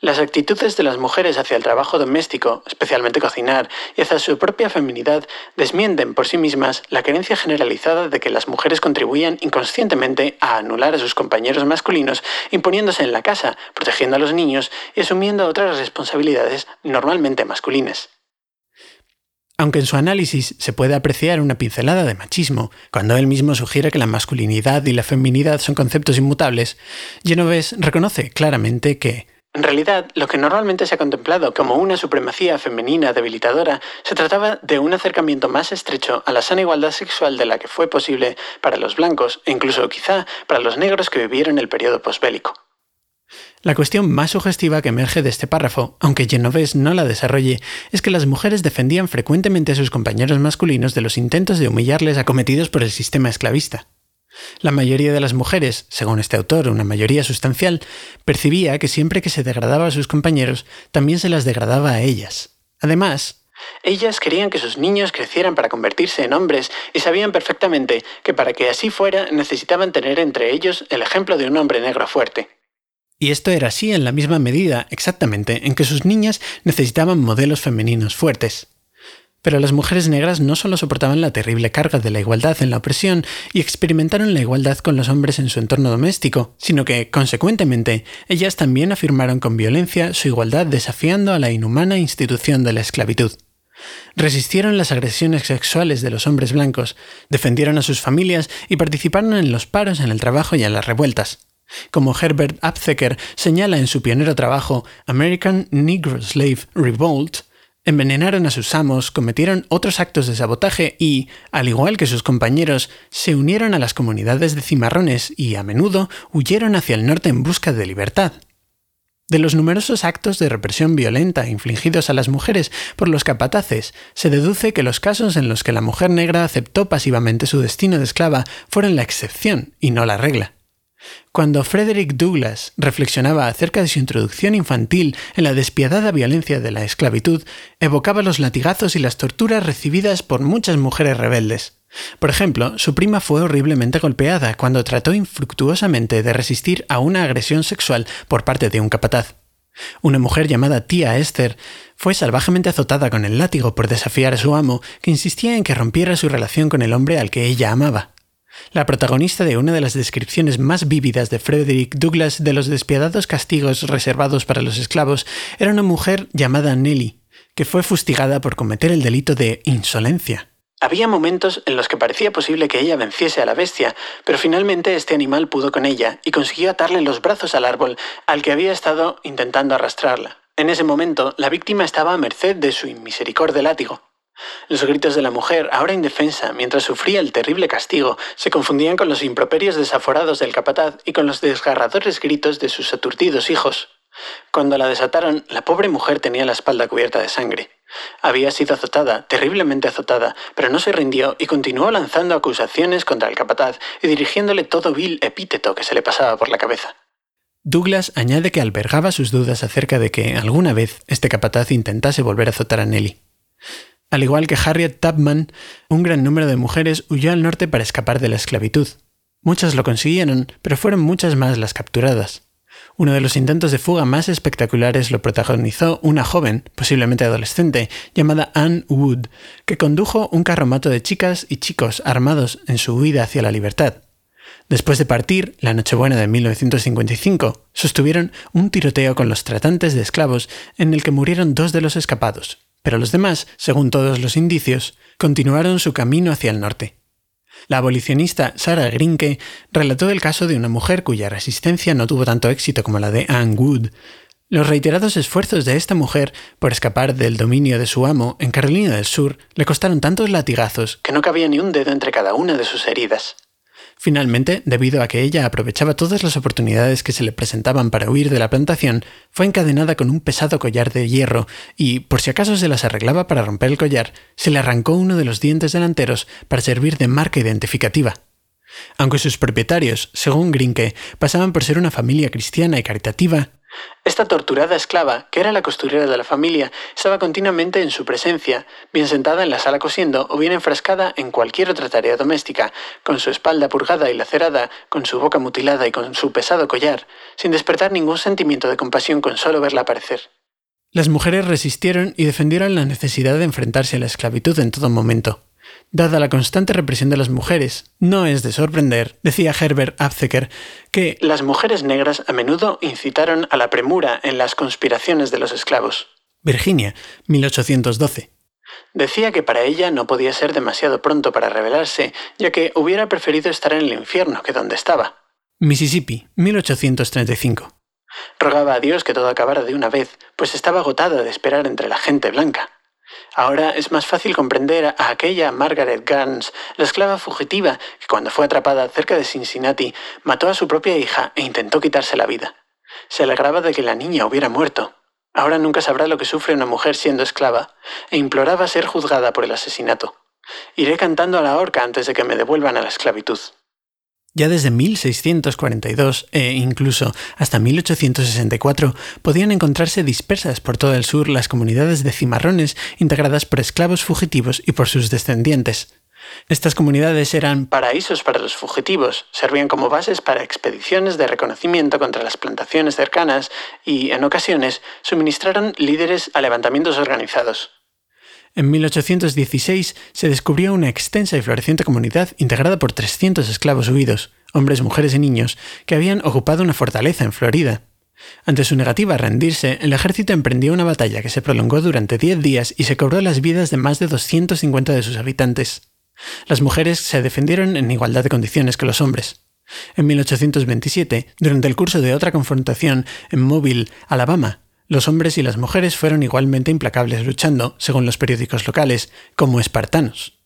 Las actitudes de las mujeres hacia el trabajo doméstico, especialmente cocinar, y hacia su propia feminidad, desmienten por sí mismas la creencia generalizada de que las mujeres contribuían inconscientemente a anular a sus compañeros masculinos, imponiéndose en la casa, protegiendo a los niños y asumiendo otras responsabilidades normalmente masculinas. Aunque en su análisis se puede apreciar una pincelada de machismo, cuando él mismo sugiere que la masculinidad y la feminidad son conceptos inmutables, Genovese reconoce claramente que, en realidad, lo que normalmente se ha contemplado como una supremacía femenina debilitadora se trataba de un acercamiento más estrecho a la sana igualdad sexual de la que fue posible para los blancos e incluso quizá para los negros que vivieron el periodo posbélico. La cuestión más sugestiva que emerge de este párrafo, aunque Genovese no la desarrolle, es que las mujeres defendían frecuentemente a sus compañeros masculinos de los intentos de humillarles acometidos por el sistema esclavista. La mayoría de las mujeres, según este autor, una mayoría sustancial, percibía que siempre que se degradaba a sus compañeros, también se las degradaba a ellas. Además, ellas querían que sus niños crecieran para convertirse en hombres y sabían perfectamente que para que así fuera necesitaban tener entre ellos el ejemplo de un hombre negro fuerte. Y esto era así en la misma medida, exactamente, en que sus niñas necesitaban modelos femeninos fuertes. Pero las mujeres negras no solo soportaban la terrible carga de la igualdad en la opresión y experimentaron la igualdad con los hombres en su entorno doméstico, sino que, consecuentemente, ellas también afirmaron con violencia su igualdad desafiando a la inhumana institución de la esclavitud. Resistieron las agresiones sexuales de los hombres blancos, defendieron a sus familias y participaron en los paros en el trabajo y en las revueltas. Como Herbert Aptheker señala en su pionero trabajo American Negro Slave Revolt, envenenaron a sus amos, cometieron otros actos de sabotaje y, al igual que sus compañeros, se unieron a las comunidades de cimarrones y, a menudo, huyeron hacia el norte en busca de libertad. De los numerosos actos de represión violenta infligidos a las mujeres por los capataces, se deduce que los casos en los que la mujer negra aceptó pasivamente su destino de esclava fueron la excepción y no la regla. Cuando Frederick Douglass reflexionaba acerca de su introducción infantil en la despiadada violencia de la esclavitud, evocaba los latigazos y las torturas recibidas por muchas mujeres rebeldes. Por ejemplo, su prima fue horriblemente golpeada cuando trató infructuosamente de resistir a una agresión sexual por parte de un capataz. Una mujer llamada tía Esther fue salvajemente azotada con el látigo por desafiar a su amo, que insistía en que rompiera su relación con el hombre al que ella amaba. La protagonista de una de las descripciones más vívidas de Frederick Douglass de los despiadados castigos reservados para los esclavos era una mujer llamada Nelly, que fue fustigada por cometer el delito de insolencia. Había momentos en los que parecía posible que ella venciese a la bestia, pero finalmente este animal pudo con ella y consiguió atarle los brazos al árbol al que había estado intentando arrastrarla. En ese momento, la víctima estaba a merced de su inmisericordia látigo. Los gritos de la mujer, ahora indefensa, mientras sufría el terrible castigo, se confundían con los improperios desaforados del capataz y con los desgarradores gritos de sus aturdidos hijos. Cuando la desataron, la pobre mujer tenía la espalda cubierta de sangre. Había sido azotada, terriblemente azotada, pero no se rindió y continuó lanzando acusaciones contra el capataz y dirigiéndole todo vil epíteto que se le pasaba por la cabeza. Douglas añade que albergaba sus dudas acerca de que alguna vez este capataz intentase volver a azotar a Nelly. Al igual que Harriet Tubman, un gran número de mujeres huyó al norte para escapar de la esclavitud. Muchas lo consiguieron, pero fueron muchas más las capturadas. Uno de los intentos de fuga más espectaculares lo protagonizó una joven, posiblemente adolescente, llamada Anne Wood, que condujo un carromato de chicas y chicos armados en su huida hacia la libertad. Después de partir, la Nochebuena de 1955, sostuvieron un tiroteo con los tratantes de esclavos en el que murieron dos de los escapados, pero los demás, según todos los indicios, continuaron su camino hacia el norte. La abolicionista Sarah Grinke relató el caso de una mujer cuya resistencia no tuvo tanto éxito como la de Anne Wood. Los reiterados esfuerzos de esta mujer por escapar del dominio de su amo en Carolina del Sur le costaron tantos latigazos que no cabía ni un dedo entre cada una de sus heridas. Finalmente, debido a que ella aprovechaba todas las oportunidades que se le presentaban para huir de la plantación, fue encadenada con un pesado collar de hierro y, por si acaso se las arreglaba para romper el collar, se le arrancó uno de los dientes delanteros para servir de marca identificativa. Aunque sus propietarios, según Grinke, pasaban por ser una familia cristiana y caritativa, esta torturada esclava, que era la costurera de la familia, estaba continuamente en su presencia, bien sentada en la sala cosiendo o bien enfrascada en cualquier otra tarea doméstica, con su espalda purgada y lacerada, con su boca mutilada y con su pesado collar, sin despertar ningún sentimiento de compasión con solo verla aparecer. Las mujeres resistieron y defendieron la necesidad de enfrentarse a la esclavitud en todo momento. Dada la constante represión de las mujeres, no es de sorprender, decía Herbert Abzecker, que las mujeres negras a menudo incitaron a la premura en las conspiraciones de los esclavos. Virginia, 1812. Decía que para ella no podía ser demasiado pronto para rebelarse, ya que hubiera preferido estar en el infierno que donde estaba. Mississippi, 1835. Rogaba a Dios que todo acabara de una vez, pues estaba agotada de esperar entre la gente blanca. Ahora es más fácil comprender a aquella Margaret Gans, la esclava fugitiva que cuando fue atrapada cerca de Cincinnati mató a su propia hija e intentó quitarse la vida. Se alegraba de que la niña hubiera muerto. Ahora nunca sabrá lo que sufre una mujer siendo esclava e imploraba ser juzgada por el asesinato. Iré cantando a la horca antes de que me devuelvan a la esclavitud. Ya desde 1642 e incluso hasta 1864 podían encontrarse dispersas por todo el sur las comunidades de cimarrones integradas por esclavos fugitivos y por sus descendientes. Estas comunidades eran paraísos para los fugitivos, servían como bases para expediciones de reconocimiento contra las plantaciones cercanas y, en ocasiones, suministraron líderes a levantamientos organizados. En 1816 se descubrió una extensa y floreciente comunidad integrada por 300 esclavos huidos, hombres, mujeres y niños, que habían ocupado una fortaleza en Florida. Ante su negativa a rendirse, el ejército emprendió una batalla que se prolongó durante 10 días y se cobró las vidas de más de 250 de sus habitantes. Las mujeres se defendieron en igualdad de condiciones que los hombres. En 1827, durante el curso de otra confrontación en Mobile, Alabama, los hombres y las mujeres fueron igualmente implacables luchando, según los periódicos locales, como espartanos.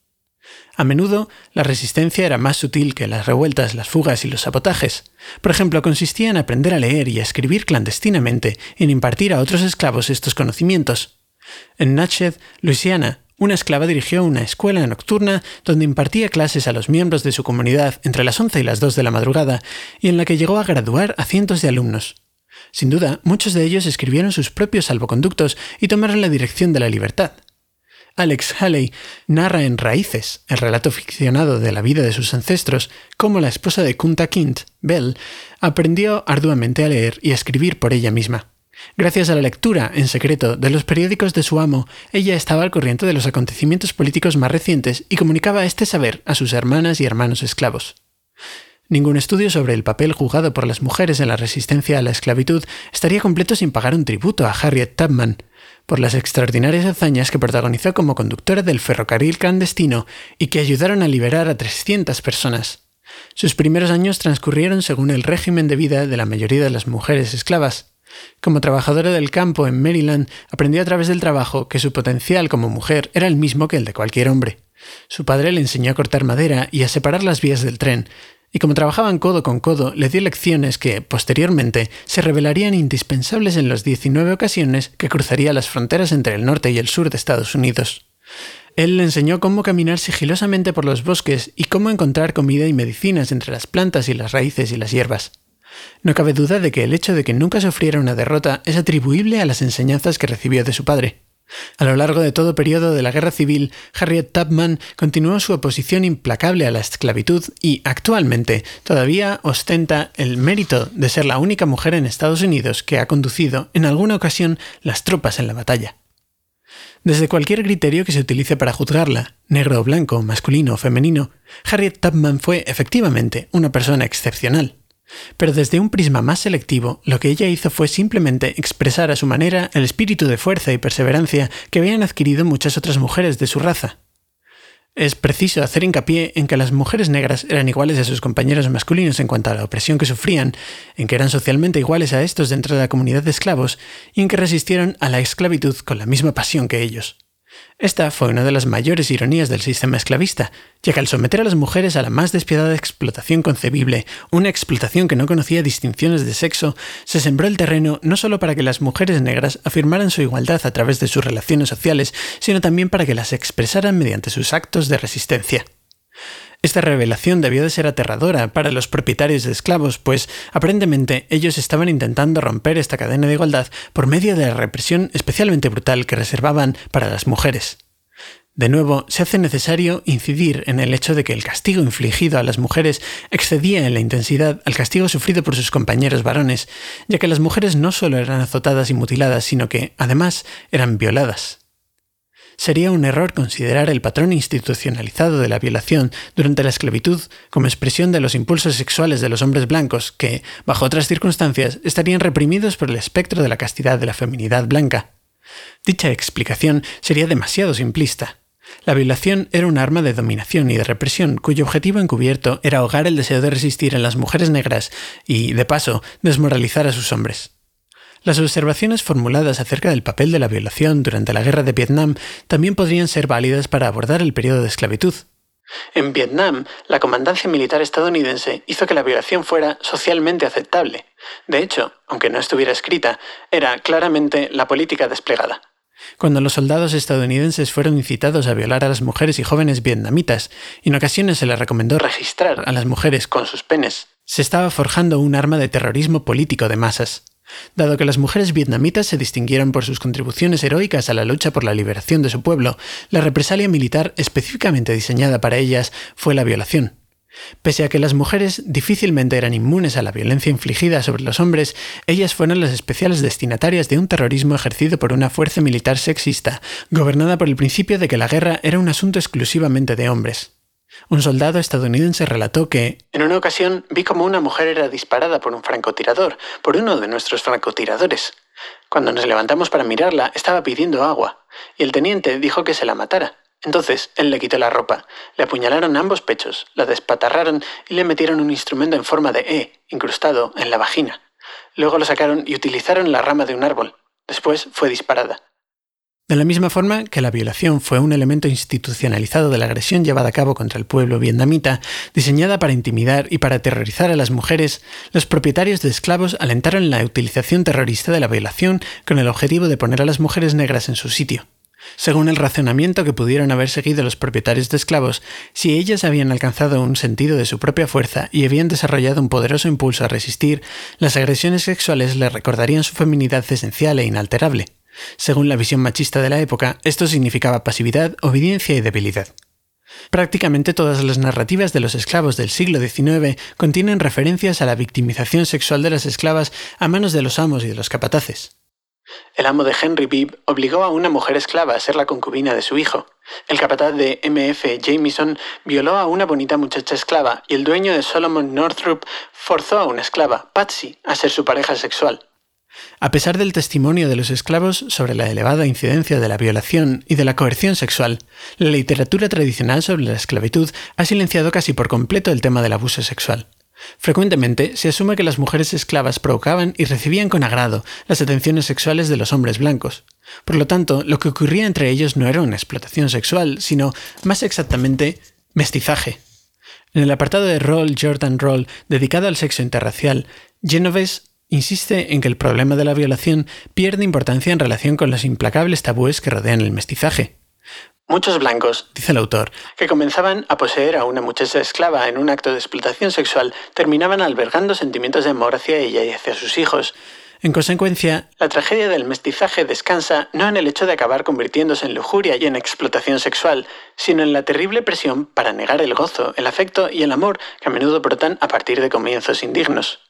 A menudo, la resistencia era más sutil que las revueltas, las fugas y los sabotajes. Por ejemplo, consistía en aprender a leer y a escribir clandestinamente y en impartir a otros esclavos estos conocimientos. En Natchez, Luisiana, una esclava dirigió una escuela nocturna donde impartía clases a los miembros de su comunidad entre las 11 y las 2 de la madrugada y en la que llegó a graduar a cientos de alumnos. Sin duda, muchos de ellos escribieron sus propios salvoconductos y tomaron la dirección de la libertad. Alex Haley narra en Raíces, el relato ficcionado de la vida de sus ancestros, cómo la esposa de Kunta Kint, Bell, aprendió arduamente a leer y a escribir por ella misma. Gracias a la lectura, en secreto, de los periódicos de su amo, ella estaba al corriente de los acontecimientos políticos más recientes y comunicaba este saber a sus hermanas y hermanos esclavos. Ningún estudio sobre el papel jugado por las mujeres en la resistencia a la esclavitud estaría completo sin pagar un tributo a Harriet Tubman, por las extraordinarias hazañas que protagonizó como conductora del ferrocarril clandestino y que ayudaron a liberar a 300 personas. Sus primeros años transcurrieron según el régimen de vida de la mayoría de las mujeres esclavas. Como trabajadora del campo en Maryland, aprendió a través del trabajo que su potencial como mujer era el mismo que el de cualquier hombre. Su padre le enseñó a cortar madera y a separar las vías del tren, y como trabajaban codo con codo, le dio lecciones que, posteriormente, se revelarían indispensables en las 19 ocasiones que cruzaría las fronteras entre el norte y el sur de Estados Unidos. Él le enseñó cómo caminar sigilosamente por los bosques y cómo encontrar comida y medicinas entre las plantas y las raíces y las hierbas. No cabe duda de que el hecho de que nunca sufriera una derrota es atribuible a las enseñanzas que recibió de su padre. A lo largo de todo periodo de la Guerra Civil, Harriet Tubman continuó su oposición implacable a la esclavitud y actualmente todavía ostenta el mérito de ser la única mujer en Estados Unidos que ha conducido en alguna ocasión las tropas en la batalla. Desde cualquier criterio que se utilice para juzgarla, negro o blanco, masculino o femenino, Harriet Tubman fue efectivamente una persona excepcional. Pero desde un prisma más selectivo, lo que ella hizo fue simplemente expresar a su manera el espíritu de fuerza y perseverancia que habían adquirido muchas otras mujeres de su raza. Es preciso hacer hincapié en que las mujeres negras eran iguales a sus compañeros masculinos en cuanto a la opresión que sufrían, en que eran socialmente iguales a estos dentro de la comunidad de esclavos y en que resistieron a la esclavitud con la misma pasión que ellos. Esta fue una de las mayores ironías del sistema esclavista, ya que al someter a las mujeres a la más despiadada explotación concebible, una explotación que no conocía distinciones de sexo, se sembró el terreno no solo para que las mujeres negras afirmaran su igualdad a través de sus relaciones sociales, sino también para que las expresaran mediante sus actos de resistencia. Esta revelación debió de ser aterradora para los propietarios de esclavos, pues aparentemente ellos estaban intentando romper esta cadena de igualdad por medio de la represión especialmente brutal que reservaban para las mujeres. De nuevo, se hace necesario incidir en el hecho de que el castigo infligido a las mujeres excedía en la intensidad al castigo sufrido por sus compañeros varones, ya que las mujeres no solo eran azotadas y mutiladas, sino que, además, eran violadas. Sería un error considerar el patrón institucionalizado de la violación durante la esclavitud como expresión de los impulsos sexuales de los hombres blancos que, bajo otras circunstancias, estarían reprimidos por el espectro de la castidad de la feminidad blanca. Dicha explicación sería demasiado simplista. La violación era un arma de dominación y de represión cuyo objetivo encubierto era ahogar el deseo de resistir en las mujeres negras y, de paso, desmoralizar a sus hombres. Las observaciones formuladas acerca del papel de la violación durante la guerra de Vietnam también podrían ser válidas para abordar el periodo de esclavitud. En Vietnam, la comandancia militar estadounidense hizo que la violación fuera socialmente aceptable. De hecho, aunque no estuviera escrita, era claramente la política desplegada. Cuando los soldados estadounidenses fueron incitados a violar a las mujeres y jóvenes vietnamitas, en ocasiones se les recomendó registrar a las mujeres con sus penes. Se estaba forjando un arma de terrorismo político de masas. Dado que las mujeres vietnamitas se distinguieron por sus contribuciones heroicas a la lucha por la liberación de su pueblo, la represalia militar específicamente diseñada para ellas fue la violación. Pese a que las mujeres difícilmente eran inmunes a la violencia infligida sobre los hombres, ellas fueron las especiales destinatarias de un terrorismo ejercido por una fuerza militar sexista, gobernada por el principio de que la guerra era un asunto exclusivamente de hombres. Un soldado estadounidense relató que En una ocasión vi como una mujer era disparada por un francotirador, por uno de nuestros francotiradores. Cuando nos levantamos para mirarla, estaba pidiendo agua, y el teniente dijo que se la matara. Entonces él le quitó la ropa, le apuñalaron ambos pechos, la despatarraron y le metieron un instrumento en forma de E, incrustado en la vagina. Luego lo sacaron y utilizaron la rama de un árbol. Después fue disparada. De la misma forma que la violación fue un elemento institucionalizado de la agresión llevada a cabo contra el pueblo vietnamita, diseñada para intimidar y para aterrorizar a las mujeres, los propietarios de esclavos alentaron la utilización terrorista de la violación con el objetivo de poner a las mujeres negras en su sitio. Según el razonamiento que pudieron haber seguido los propietarios de esclavos, si ellas habían alcanzado un sentido de su propia fuerza y habían desarrollado un poderoso impulso a resistir, las agresiones sexuales les recordarían su feminidad esencial e inalterable. Según la visión machista de la época, esto significaba pasividad, obediencia y debilidad. Prácticamente todas las narrativas de los esclavos del siglo XIX contienen referencias a la victimización sexual de las esclavas a manos de los amos y de los capataces. El amo de Henry Bibb obligó a una mujer esclava a ser la concubina de su hijo. El capataz de M.F. Jameson violó a una bonita muchacha esclava y el dueño de Solomon Northrop forzó a una esclava, Patsy, a ser su pareja sexual. A pesar del testimonio de los esclavos sobre la elevada incidencia de la violación y de la coerción sexual, la literatura tradicional sobre la esclavitud ha silenciado casi por completo el tema del abuso sexual. Frecuentemente se asume que las mujeres esclavas provocaban y recibían con agrado las atenciones sexuales de los hombres blancos. Por lo tanto, lo que ocurría entre ellos no era una explotación sexual, sino, más exactamente, mestizaje. En el apartado de Roll Jordan Roll dedicado al sexo interracial, Genovese insiste en que el problema de la violación pierde importancia en relación con los implacables tabúes que rodean el mestizaje. Muchos blancos, dice el autor, que comenzaban a poseer a una muchacha esclava en un acto de explotación sexual, terminaban albergando sentimientos de amor hacia ella y hacia sus hijos. En consecuencia, la tragedia del mestizaje descansa no en el hecho de acabar convirtiéndose en lujuria y en explotación sexual, sino en la terrible presión para negar el gozo, el afecto y el amor que a menudo brotan a partir de comienzos indignos.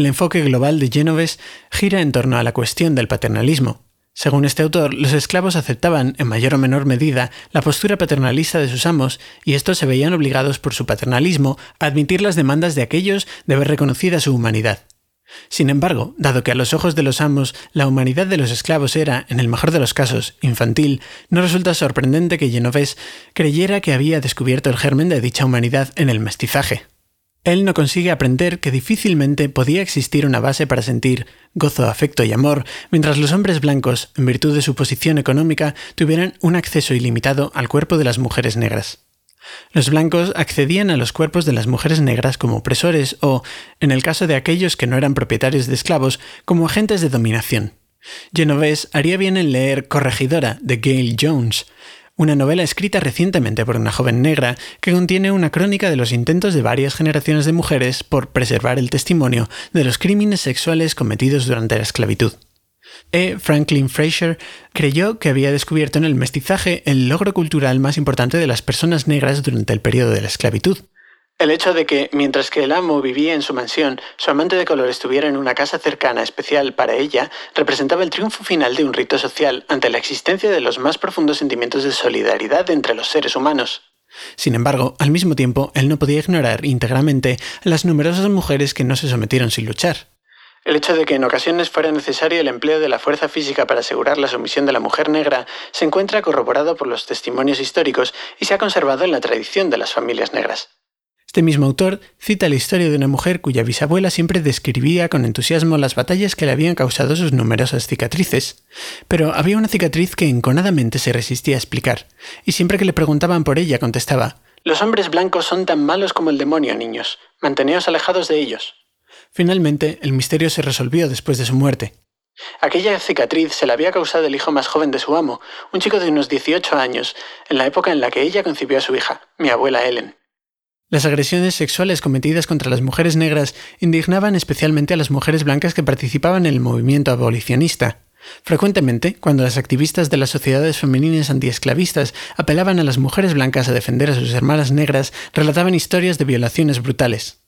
El enfoque global de Genovese gira en torno a la cuestión del paternalismo. Según este autor, los esclavos aceptaban, en mayor o menor medida, la postura paternalista de sus amos, y estos se veían obligados por su paternalismo a admitir las demandas de aquellos de ver reconocida su humanidad. Sin embargo, dado que a los ojos de los amos la humanidad de los esclavos era, en el mejor de los casos, infantil, no resulta sorprendente que Genovese creyera que había descubierto el germen de dicha humanidad en el mestizaje. Él no consigue aprender que difícilmente podía existir una base para sentir gozo, afecto y amor, mientras los hombres blancos, en virtud de su posición económica, tuvieran un acceso ilimitado al cuerpo de las mujeres negras. Los blancos accedían a los cuerpos de las mujeres negras como opresores o, en el caso de aquellos que no eran propietarios de esclavos, como agentes de dominación. Genovese haría bien en leer Corregidora de Gail Jones, una novela escrita recientemente por una joven negra que contiene una crónica de los intentos de varias generaciones de mujeres por preservar el testimonio de los crímenes sexuales cometidos durante la esclavitud. E. Franklin Fraser creyó que había descubierto en el mestizaje el logro cultural más importante de las personas negras durante el periodo de la esclavitud. El hecho de que, mientras que el amo vivía en su mansión, su amante de color estuviera en una casa cercana especial para ella, representaba el triunfo final de un rito social ante la existencia de los más profundos sentimientos de solidaridad entre los seres humanos. Sin embargo, al mismo tiempo, él no podía ignorar íntegramente a las numerosas mujeres que no se sometieron sin luchar. El hecho de que en ocasiones fuera necesario el empleo de la fuerza física para asegurar la sumisión de la mujer negra se encuentra corroborado por los testimonios históricos y se ha conservado en la tradición de las familias negras. Este mismo autor cita la historia de una mujer cuya bisabuela siempre describía con entusiasmo las batallas que le habían causado sus numerosas cicatrices. Pero había una cicatriz que enconadamente se resistía a explicar, y siempre que le preguntaban por ella contestaba Los hombres blancos son tan malos como el demonio, niños. Manteneos alejados de ellos. Finalmente, el misterio se resolvió después de su muerte. Aquella cicatriz se la había causado el hijo más joven de su amo, un chico de unos 18 años, en la época en la que ella concibió a su hija, mi abuela Ellen. Las agresiones sexuales cometidas contra las mujeres negras indignaban especialmente a las mujeres blancas que participaban en el movimiento abolicionista. Frecuentemente, cuando las activistas de las sociedades femeninas antiesclavistas apelaban a las mujeres blancas a defender a sus hermanas negras, relataban historias de violaciones brutales.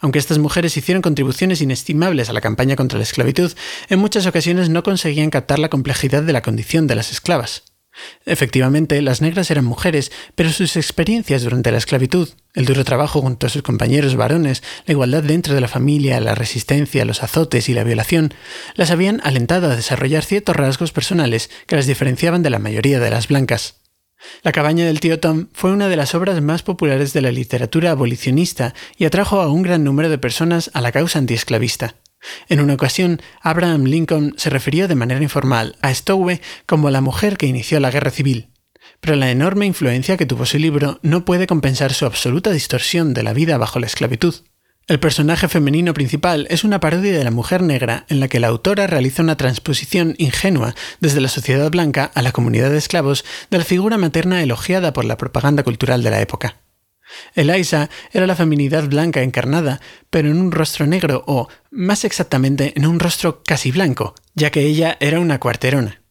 Aunque estas mujeres hicieron contribuciones inestimables a la campaña contra la esclavitud, en muchas ocasiones no conseguían captar la complejidad de la condición de las esclavas. Efectivamente, las negras eran mujeres, pero sus experiencias durante la esclavitud, el duro trabajo junto a sus compañeros varones, la igualdad dentro de la familia, la resistencia, los azotes y la violación, las habían alentado a desarrollar ciertos rasgos personales que las diferenciaban de la mayoría de las blancas. La cabaña del tío Tom fue una de las obras más populares de la literatura abolicionista y atrajo a un gran número de personas a la causa antiesclavista. En una ocasión, Abraham Lincoln se refirió de manera informal a Stowe como la mujer que inició la guerra civil, pero la enorme influencia que tuvo su libro no puede compensar su absoluta distorsión de la vida bajo la esclavitud. El personaje femenino principal es una parodia de la mujer negra en la que la autora realiza una transposición ingenua desde la sociedad blanca a la comunidad de esclavos de la figura materna elogiada por la propaganda cultural de la época. Eliza era la feminidad blanca encarnada, pero en un rostro negro o, más exactamente, en un rostro casi blanco, ya que ella era una cuarterona.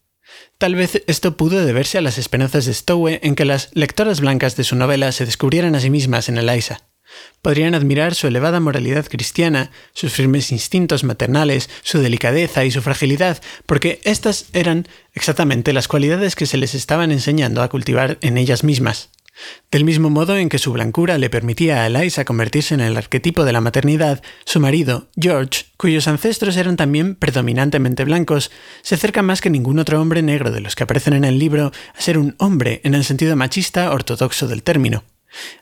Tal vez esto pudo deberse a las esperanzas de Stowe en que las lectoras blancas de su novela se descubrieran a sí mismas en Eliza. Podrían admirar su elevada moralidad cristiana, sus firmes instintos maternales, su delicadeza y su fragilidad, porque estas eran exactamente las cualidades que se les estaban enseñando a cultivar en ellas mismas. Del mismo modo en que su blancura le permitía a Eliza convertirse en el arquetipo de la maternidad, su marido, George, cuyos ancestros eran también predominantemente blancos, se acerca más que ningún otro hombre negro de los que aparecen en el libro a ser un hombre en el sentido machista ortodoxo del término.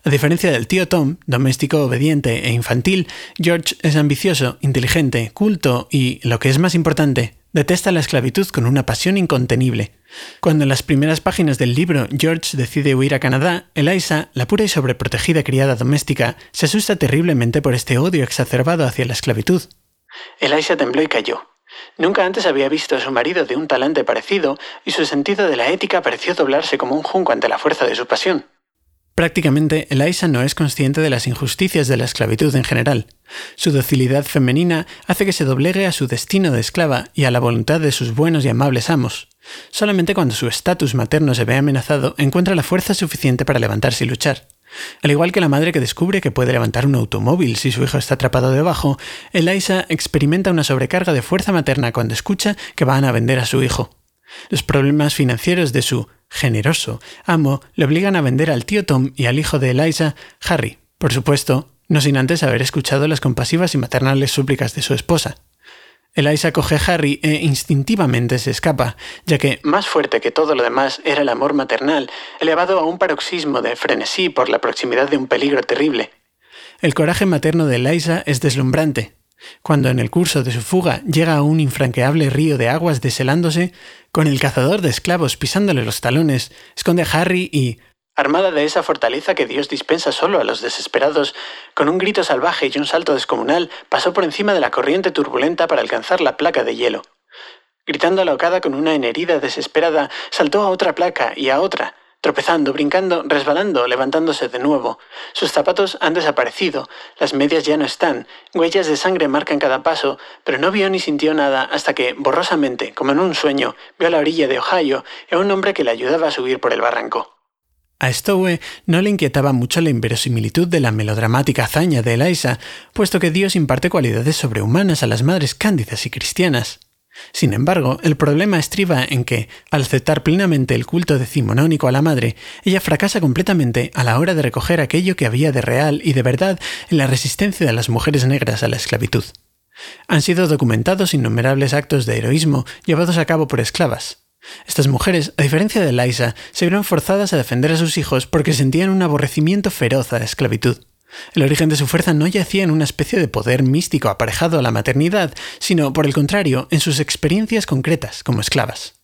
A diferencia del tío Tom, doméstico obediente e infantil, George es ambicioso, inteligente, culto y, lo que es más importante, detesta la esclavitud con una pasión incontenible. Cuando en las primeras páginas del libro George decide huir a Canadá, Eliza, la pura y sobreprotegida criada doméstica, se asusta terriblemente por este odio exacerbado hacia la esclavitud. Eliza tembló y cayó. Nunca antes había visto a su marido de un talante parecido, y su sentido de la ética pareció doblarse como un junco ante la fuerza de su pasión. Prácticamente, Eliza no es consciente de las injusticias de la esclavitud en general. Su docilidad femenina hace que se doblegue a su destino de esclava y a la voluntad de sus buenos y amables amos. Solamente cuando su estatus materno se ve amenazado encuentra la fuerza suficiente para levantarse y luchar. Al igual que la madre que descubre que puede levantar un automóvil si su hijo está atrapado debajo, Eliza experimenta una sobrecarga de fuerza materna cuando escucha que van a vender a su hijo. Los problemas financieros de su generoso amo le obligan a vender al tío Tom y al hijo de Eliza, Harry, por supuesto, no sin antes haber escuchado las compasivas y maternales súplicas de su esposa. Eliza coge a Harry e instintivamente se escapa, ya que, más fuerte que todo lo demás, era el amor maternal, elevado a un paroxismo de frenesí por la proximidad de un peligro terrible. El coraje materno de Eliza es deslumbrante, cuando en el curso de su fuga llega a un infranqueable río de aguas deshelándose, con el cazador de esclavos pisándole los talones, esconde a Harry y, armada de esa fortaleza que Dios dispensa solo a los desesperados, con un grito salvaje y un salto descomunal, pasó por encima de la corriente turbulenta para alcanzar la placa de hielo. Gritando alocada con una herida desesperada, saltó a otra placa y a otra, tropezando, brincando, resbalando, levantándose de nuevo. Sus zapatos han desaparecido, las medias ya no están, huellas de sangre marcan cada paso, pero no vio ni sintió nada hasta que, borrosamente, como en un sueño, vio a la orilla de Ohio a un hombre que le ayudaba a subir por el barranco. A Stowe no le inquietaba mucho la inverosimilitud de la melodramática hazaña de Eliza, puesto que Dios imparte cualidades sobrehumanas a las madres cándidas y cristianas. Sin embargo, el problema estriba en que, al aceptar plenamente el culto decimonónico a la madre, ella fracasa completamente a la hora de recoger aquello que había de real y de verdad en la resistencia de las mujeres negras a la esclavitud. Han sido documentados innumerables actos de heroísmo llevados a cabo por esclavas. Estas mujeres, a diferencia de Liza, se vieron forzadas a defender a sus hijos porque sentían un aborrecimiento feroz a la esclavitud. El origen de su fuerza no yacía en una especie de poder místico aparejado a la maternidad, sino, por el contrario, en sus experiencias concretas como esclavas.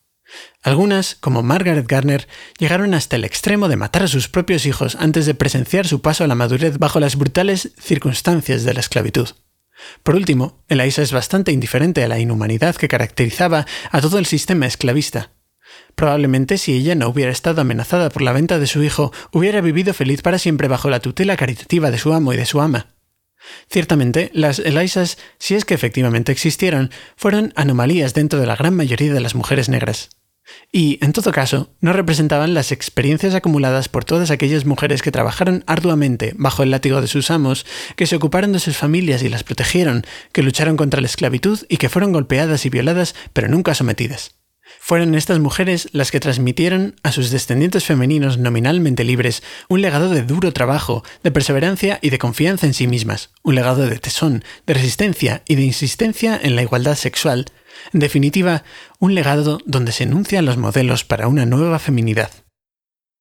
Algunas, como Margaret Garner, llegaron hasta el extremo de matar a sus propios hijos antes de presenciar su paso a la madurez bajo las brutales circunstancias de la esclavitud. Por último, Eliza es bastante indiferente a la inhumanidad que caracterizaba a todo el sistema esclavista, Probablemente si ella no hubiera estado amenazada por la venta de su hijo, hubiera vivido feliz para siempre bajo la tutela caritativa de su amo y de su ama. Ciertamente, las Elizas, si es que efectivamente existieron, fueron anomalías dentro de la gran mayoría de las mujeres negras. Y, en todo caso, no representaban las experiencias acumuladas por todas aquellas mujeres que trabajaron arduamente bajo el látigo de sus amos, que se ocuparon de sus familias y las protegieron, que lucharon contra la esclavitud y que fueron golpeadas y violadas, pero nunca sometidas. Fueron estas mujeres las que transmitieron a sus descendientes femeninos nominalmente libres un legado de duro trabajo, de perseverancia y de confianza en sí mismas, un legado de tesón, de resistencia y de insistencia en la igualdad sexual, en definitiva, un legado donde se enuncian los modelos para una nueva feminidad.